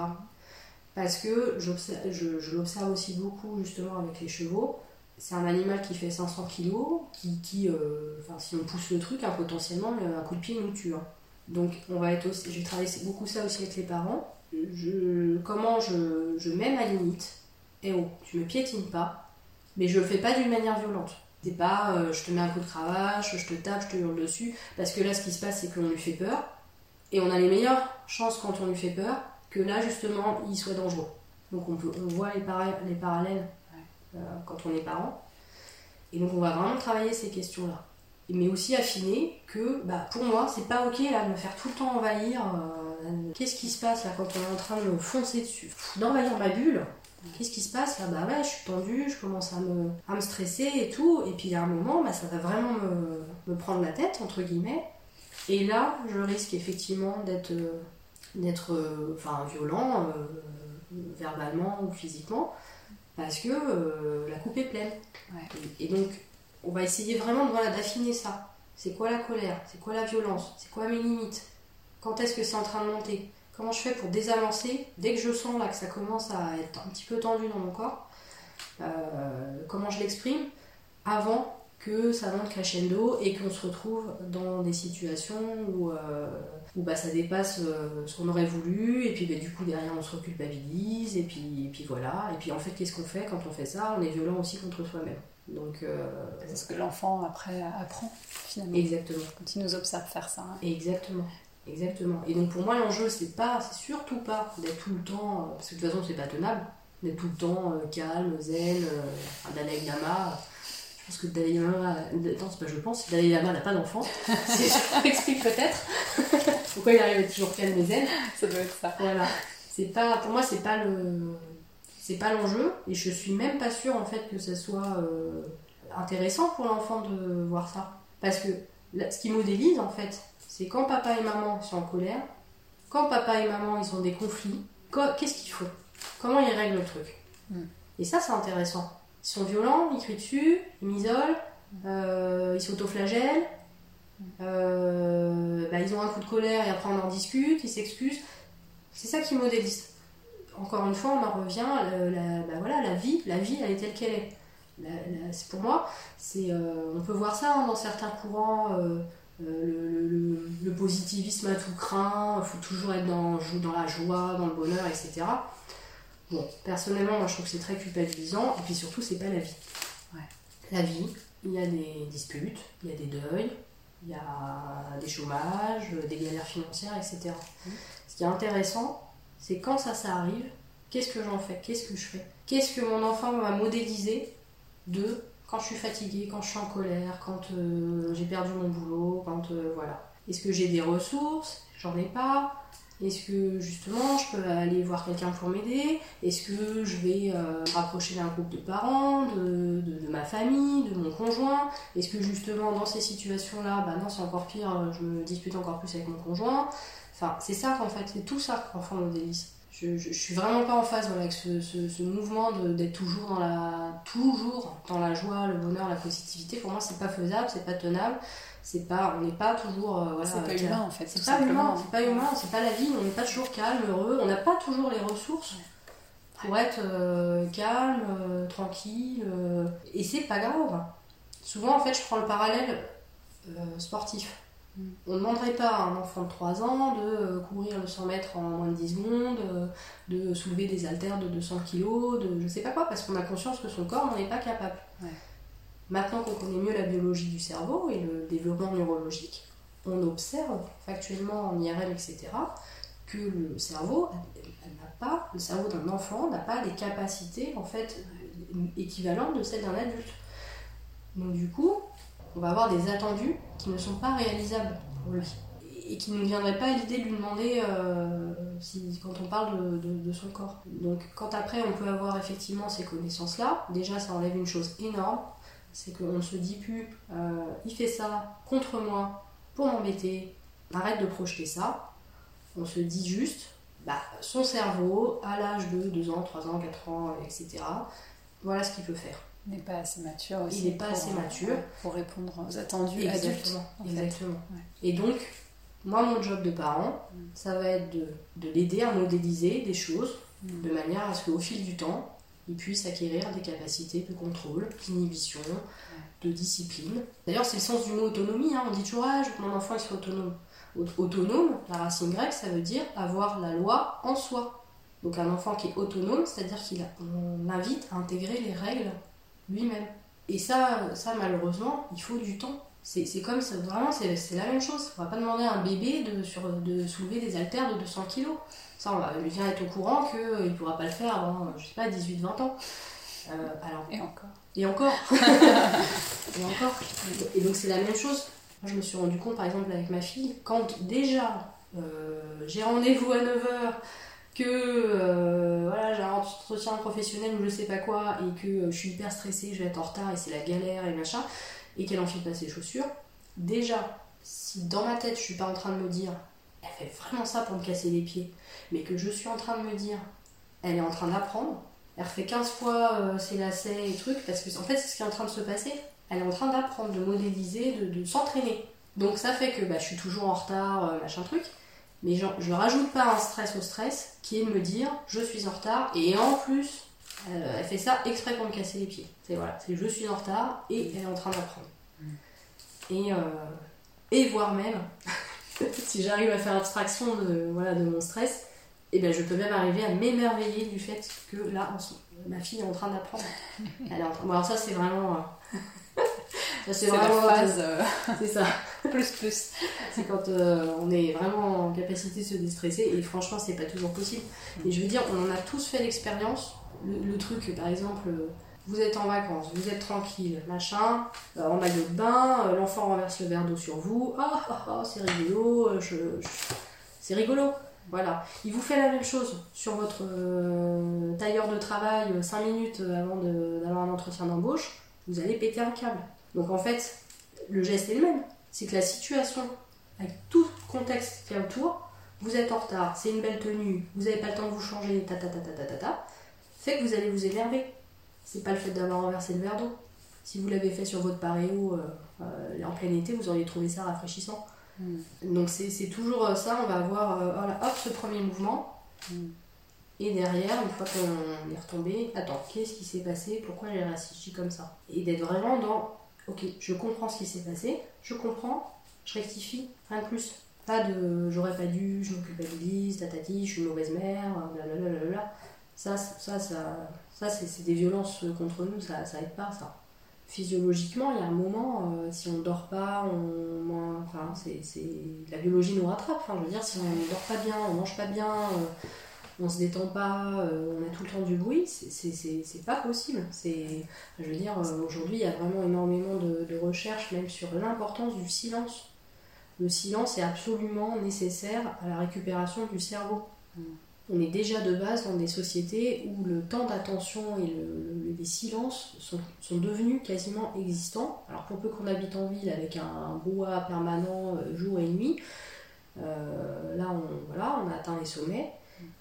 parce que je l'observe aussi beaucoup justement avec les chevaux. C'est un animal qui fait 500 kg, qui, qui euh, si on pousse le truc, hein, potentiellement, un coup de pied nous tue. Hein. Donc, on va être aussi, j'ai travaillé beaucoup ça aussi avec les parents. Je, comment je, je mets ma limite? Eh oh, tu me piétines pas, mais je le fais pas d'une manière violente. C'est pas euh, je te mets un coup de cravache, je te tape, je te hurle dessus, parce que là, ce qui se passe, c'est qu'on lui fait peur. Et on a les meilleures chances quand on lui fait peur, que là justement il soit dangereux. Donc on, peut, voit les, les parallèles euh, quand on est parent. Et donc on va vraiment travailler ces questions-là. Mais aussi affiner que bah, pour moi c'est pas ok là de me faire tout le temps envahir. Euh, qu'est-ce qui se passe là quand on est en train de me foncer dessus? D'envahir ma bulle. Qu'est-ce qui se passe là? Bah ouais, je suis tendue, je commence à me, à me stresser et tout. Et puis a un moment, bah, ça va vraiment me, me prendre la tête, entre guillemets. Et là, je risque effectivement d'être euh, d'être euh, enfin violent euh, verbalement ou physiquement parce que euh, la coupe est pleine. Et, donc on va essayer vraiment voilà, d'affiner ça. C'est quoi la colère? C'est quoi la violence? C'est quoi mes limites? Quand est-ce que c'est en train de monter? Comment je fais pour désamorcer dès que je sens là que ça commence à être un petit peu tendu dans mon corps Comment je l'exprime? Avant que ça monte crescendo et qu'on se retrouve dans des situations où, euh, où bah, ça dépasse euh, ce qu'on aurait voulu et puis bah, du coup derrière on se reculpabilise et puis, et puis voilà. Et puis en fait qu'est-ce qu'on fait quand on fait ça? On est violent aussi contre soi-même. Donc euh, c'est ce que l'enfant après apprend finalement. Exactement. Quand il nous observe faire ça hein. exactement. Exactement. Et donc pour moi l'enjeu c'est pas c'est surtout pas d'être tout le temps parce que de toute façon c'est pas tenable d'être tout le temps calme zen un Dalai Lama parce que Dalai Lama, non, c'est pas je pense, Dalai Lama n'a pas d'enfant. ça explique peut-être pourquoi il arrive à toujours calme et zen. Ça doit être ça. Voilà. C'est pas, pour moi, c'est pas le, c'est pas l'enjeu, et je suis même pas sûre en fait que ça soit euh, intéressant pour l'enfant de voir ça, parce que ce qui modélise en fait, c'est quand papa et maman sont en colère, quand papa et maman ils ont des conflits, qu'est-ce qu'il faut Comment ils règlent le truc? Hmm. Et ça, c'est intéressant. Ils sont violents, ils crient dessus, ils m'isolent, euh, ils s'autoflagellent, euh, bah, ils ont un coup de colère et après on en discute, ils s'excusent. C'est ça qui modélise. Encore une fois, on en revient, la, bah, voilà, la vie, la vie, elle est telle qu'elle est. c'est pour moi, c'est, euh, on peut voir ça hein, dans certains courants, le, positivisme à tout craint, il faut toujours être dans, dans la joie, dans le bonheur, etc. Bon, personnellement, moi je trouve que c'est très culpabilisant, et puis surtout, c'est pas la vie. La vie, il y a des disputes, il y a des deuils, il y a des chômages, des galères financières, etc. Mmh. Ce qui est intéressant, c'est quand ça, ça arrive, qu'est-ce que j'en fais Qu'est-ce que je fais? Qu'est-ce que mon enfant va modéliser de quand je suis fatiguée, quand je suis en colère, quand euh, j'ai perdu mon boulot, quand euh, voilà. Est-ce que j'ai des ressources? J'en ai pas. Est-ce que justement je peux aller voir quelqu'un pour m'aider? Est-ce que je vais euh, rapprocher d'un groupe de parents, de, de, ma famille, de mon conjoint? Est-ce que justement dans ces situations-là, bah non c'est encore pire, euh, je me dispute encore plus avec mon conjoint? Enfin c'est ça qu'en fait, c'est tout ça qu'enfant modélise. Je, je, je, suis vraiment pas en phase avec ce, ce, mouvement d'être toujours toujours dans la joie, le bonheur, la positivité. Pour moi c'est pas faisable, c'est pas tenable c'est pas on n'est pas toujours euh, c'est pas humain en fait c'est pas humain c'est pas humain c'est pas la vie on n'est pas toujours calme heureux on n'a pas toujours les ressources pour être euh, calme euh, tranquille et c'est pas grave. Souvent en fait je prends le parallèle sportif. Mm. on ne demanderait pas à un enfant de 3 ans de courir le 100 mètres en moins de 10 secondes, de soulever des haltères de 200 kg, de je sais pas quoi, parce qu'on a conscience que son corps n'en est pas capable. Maintenant qu'on connaît mieux la biologie du cerveau et le développement neurologique, on observe factuellement en IRM, etc., que le cerveau n'a pas, le cerveau d'un enfant n'a pas les capacités en fait équivalentes de celles d'un adulte. Donc du coup, on va avoir des attendus qui ne sont pas réalisables pour lui. et qui ne viendrait pas à l'idée de lui demander euh, si, quand on parle de, son corps. Donc quand après on peut avoir effectivement ces connaissances-là, déjà ça enlève une chose énorme, c'est qu'on ne se dit plus euh, il fait ça contre moi pour m'embêter, arrête de projeter ça. On se dit juste, bah, son cerveau, à l'âge de 2 ans, 3 ans, 4 ans, etc., voilà ce qu'il peut faire. Il n'est pas assez mature aussi. Il n'est pas assez mature. Pour répondre aux attendus exactement, Exactement. Et donc, moi, mon job de parent, mm. ça va être de, de l'aider à modéliser des choses mm. de manière à ce qu'au fil du temps, il puisse acquérir des capacités de contrôle, d'inhibition, de discipline. D'ailleurs, c'est le sens du mot autonomie. Hein. On dit toujours, ah, je veux que mon enfant il soit autonome. Autonome, la racine grecque, ça veut dire avoir la loi en soi. Donc un enfant qui est autonome, c'est-à-dire qu'on invite à intégrer les règles lui-même. Et ça, ça, malheureusement, il faut du temps. C'est comme ça, vraiment, c'est la même chose. On va pas demander à un bébé de, sur, de soulever des haltères de 200 kg. Ça, on va lui faire être au courant qu'il ne pourra pas le faire avant, je sais pas, 18-20 ans. Euh, alors, et encore. Et encore. et encore. Et donc, c'est la même chose. Moi, je me suis rendu compte, par exemple, avec ma fille, quand déjà euh, j'ai rendez-vous à 9h, que euh, voilà, j'ai un entretien professionnel ou je sais pas quoi, et que je suis hyper stressée, je vais être en retard et c'est la galère et machin, et qu'elle enfile pas ses chaussures, déjà, si dans ma tête je suis pas en train de me dire, elle fait vraiment ça pour me casser les pieds, mais que je suis en train de me dire, elle est en train d'apprendre, elle refait 15 fois euh, ses lacets et trucs, parce que en fait c'est ce qui est en train de se passer. Elle est en train d'apprendre, de modéliser, de, s'entraîner. Donc ça fait que bah, je suis toujours en retard, euh, machin truc, mais je rajoute pas un stress au stress, qui est de me dire je suis en retard, et en plus, euh, elle fait ça exprès pour me casser les pieds. C'est voilà, c'est je suis en retard et elle est en train d'apprendre. Mm. Et, et voire même, si j'arrive à faire abstraction de, voilà, de mon stress, et bien je peux même arriver à m'émerveiller du fait que là, ma fille est en train d'apprendre. Elle est en train... bon, alors ça c'est vraiment... Euh, c'est vraiment... La phase... Euh, c'est ça. plus plus. C'est quand euh, on est vraiment en capacité de se déstresser et franchement c'est pas toujours possible. Et je veux dire, on en a tous fait l'expérience. Le, truc, par exemple, vous êtes en vacances, vous êtes tranquille, machin, en maillot de bain, l'enfant renverse le verre d'eau sur vous, ah oh, oh, c'est rigolo, c'est rigolo. Voilà. Il vous fait la même chose sur votre euh, tailleur de travail 5 euh, minutes avant d'avoir un entretien d'embauche, vous allez péter un câble. Donc en fait, le geste est le même. C'est que la situation, avec tout contexte qu'il y a autour, vous êtes en retard, c'est une belle tenue, vous n'avez pas le temps de vous changer, ta ta ta ta ta ta ta, fait que vous allez vous énerver. C'est pas le fait d'avoir renversé le verre d'eau. Si vous l'avez fait sur votre paréo euh, en plein été, vous auriez trouvé ça rafraîchissant. Mm. Donc c'est toujours euh, ça, on va avoir euh, voilà, hop, ce premier mouvement. Mm. Et derrière, une fois qu'on est retombé, attends, qu'est-ce qui s'est passé? Pourquoi j'ai réagi comme ça? Et d'être vraiment dans, ok, je comprends ce qui s'est passé, je comprends, je rectifie, rien de plus. Pas de j'aurais pas dû, je m'occulpabilise, tatati, je suis une mauvaise mère, blablabla. Ça, ça, ça, ça c'est des violences contre nous, ça, ça aide pas ça physiologiquement, il y a un moment, euh, si on dort pas, on, enfin, la biologie nous rattrape. Enfin, je veux dire, si on dort pas bien, on mange pas bien, euh, on se détend pas, euh, on a tout le temps du bruit, c'est, pas possible. Je veux dire, aujourd'hui, il y a vraiment énormément de, recherches, même sur l'importance du silence. Le silence est absolument nécessaire à la récupération du cerveau. On est déjà de base dans des sociétés où le temps d'attention et les silences sont, devenus quasiment existants. Alors pour peu qu'on habite en ville avec un, brouhaha permanent euh, jour et nuit, euh, là on, voilà, on a atteint les sommets.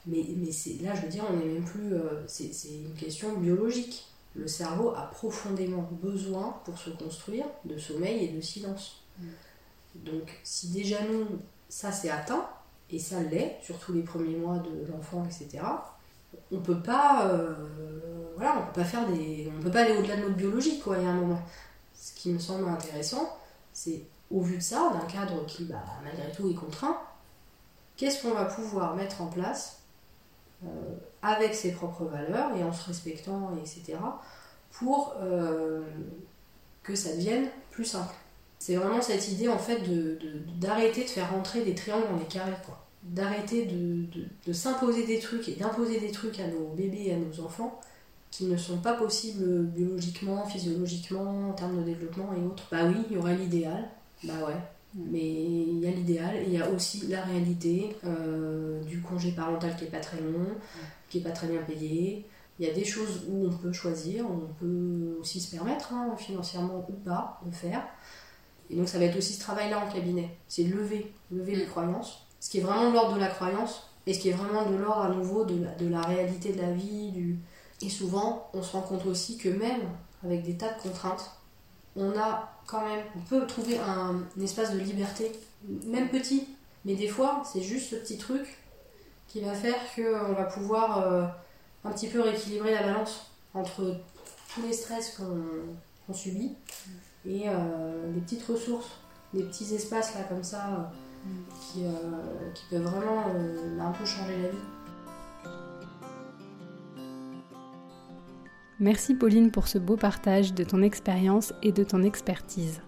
Mais, mais là je veux dire, on n'est même plus. Euh, c'est une question biologique. Le cerveau a profondément besoin pour se construire de sommeil et de silence. Mm. Donc si déjà nous, ça c'est atteint, et ça l'est, surtout les premiers mois de l'enfant, etc. On peut pas, euh, voilà, on peut pas faire des, on peut pas aller au-delà de notre biologie, quoi, il y a un moment. Ce qui me semble intéressant, c'est au vu de ça, d'un cadre qui, bah, malgré tout, est contraint, qu'est-ce qu'on va pouvoir mettre en place euh, avec ses propres valeurs et en se respectant, etc., pour euh, que ça devienne plus simple. C'est vraiment cette idée en fait d'arrêter de, de, faire rentrer des triangles dans les carrés, quoi. D'arrêter de, s'imposer des trucs et d'imposer des trucs à nos bébés et à nos enfants qui ne sont pas possibles biologiquement, physiologiquement, en termes de développement et autres. Bah oui, il y aurait l'idéal. Bah ouais. Mais il y a l'idéal et il y a aussi la réalité euh, du congé parental qui est pas très long, qui est pas très bien payé. Il y a des choses où on peut choisir, on peut aussi se permettre, hein, financièrement ou pas, de faire. Et donc ça va être aussi ce travail-là en cabinet. C'est lever, lever les croyances. Ce qui est vraiment de l'ordre de la croyance et ce qui est vraiment de l'ordre à nouveau de la, de la réalité de la vie. Du... Et souvent, on se rend compte aussi que même avec des tas de contraintes, on a quand même, on peut trouver un, espace de liberté, même petit, mais des fois, c'est juste ce petit truc qui va faire qu'on va pouvoir euh, un petit peu rééquilibrer la balance entre tous les stress qu'on subit et euh, les petites ressources, des petits espaces là comme ça euh, qui, qui, peuvent vraiment un peu changer la vie. Merci Pauline pour ce beau partage de ton expérience et de ton expertise.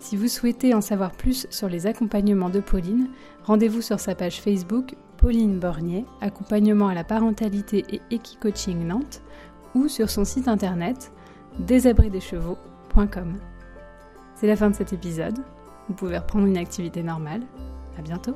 Si vous souhaitez en savoir plus sur les accompagnements de Pauline, rendez-vous sur sa page Facebook Pauline Bornier, accompagnement à la parentalité et Equi-Coaching Nantes, ou sur son site internet deschevaux.com. C'est la fin de cet épisode. Vous pouvez reprendre une activité normale. À bientôt!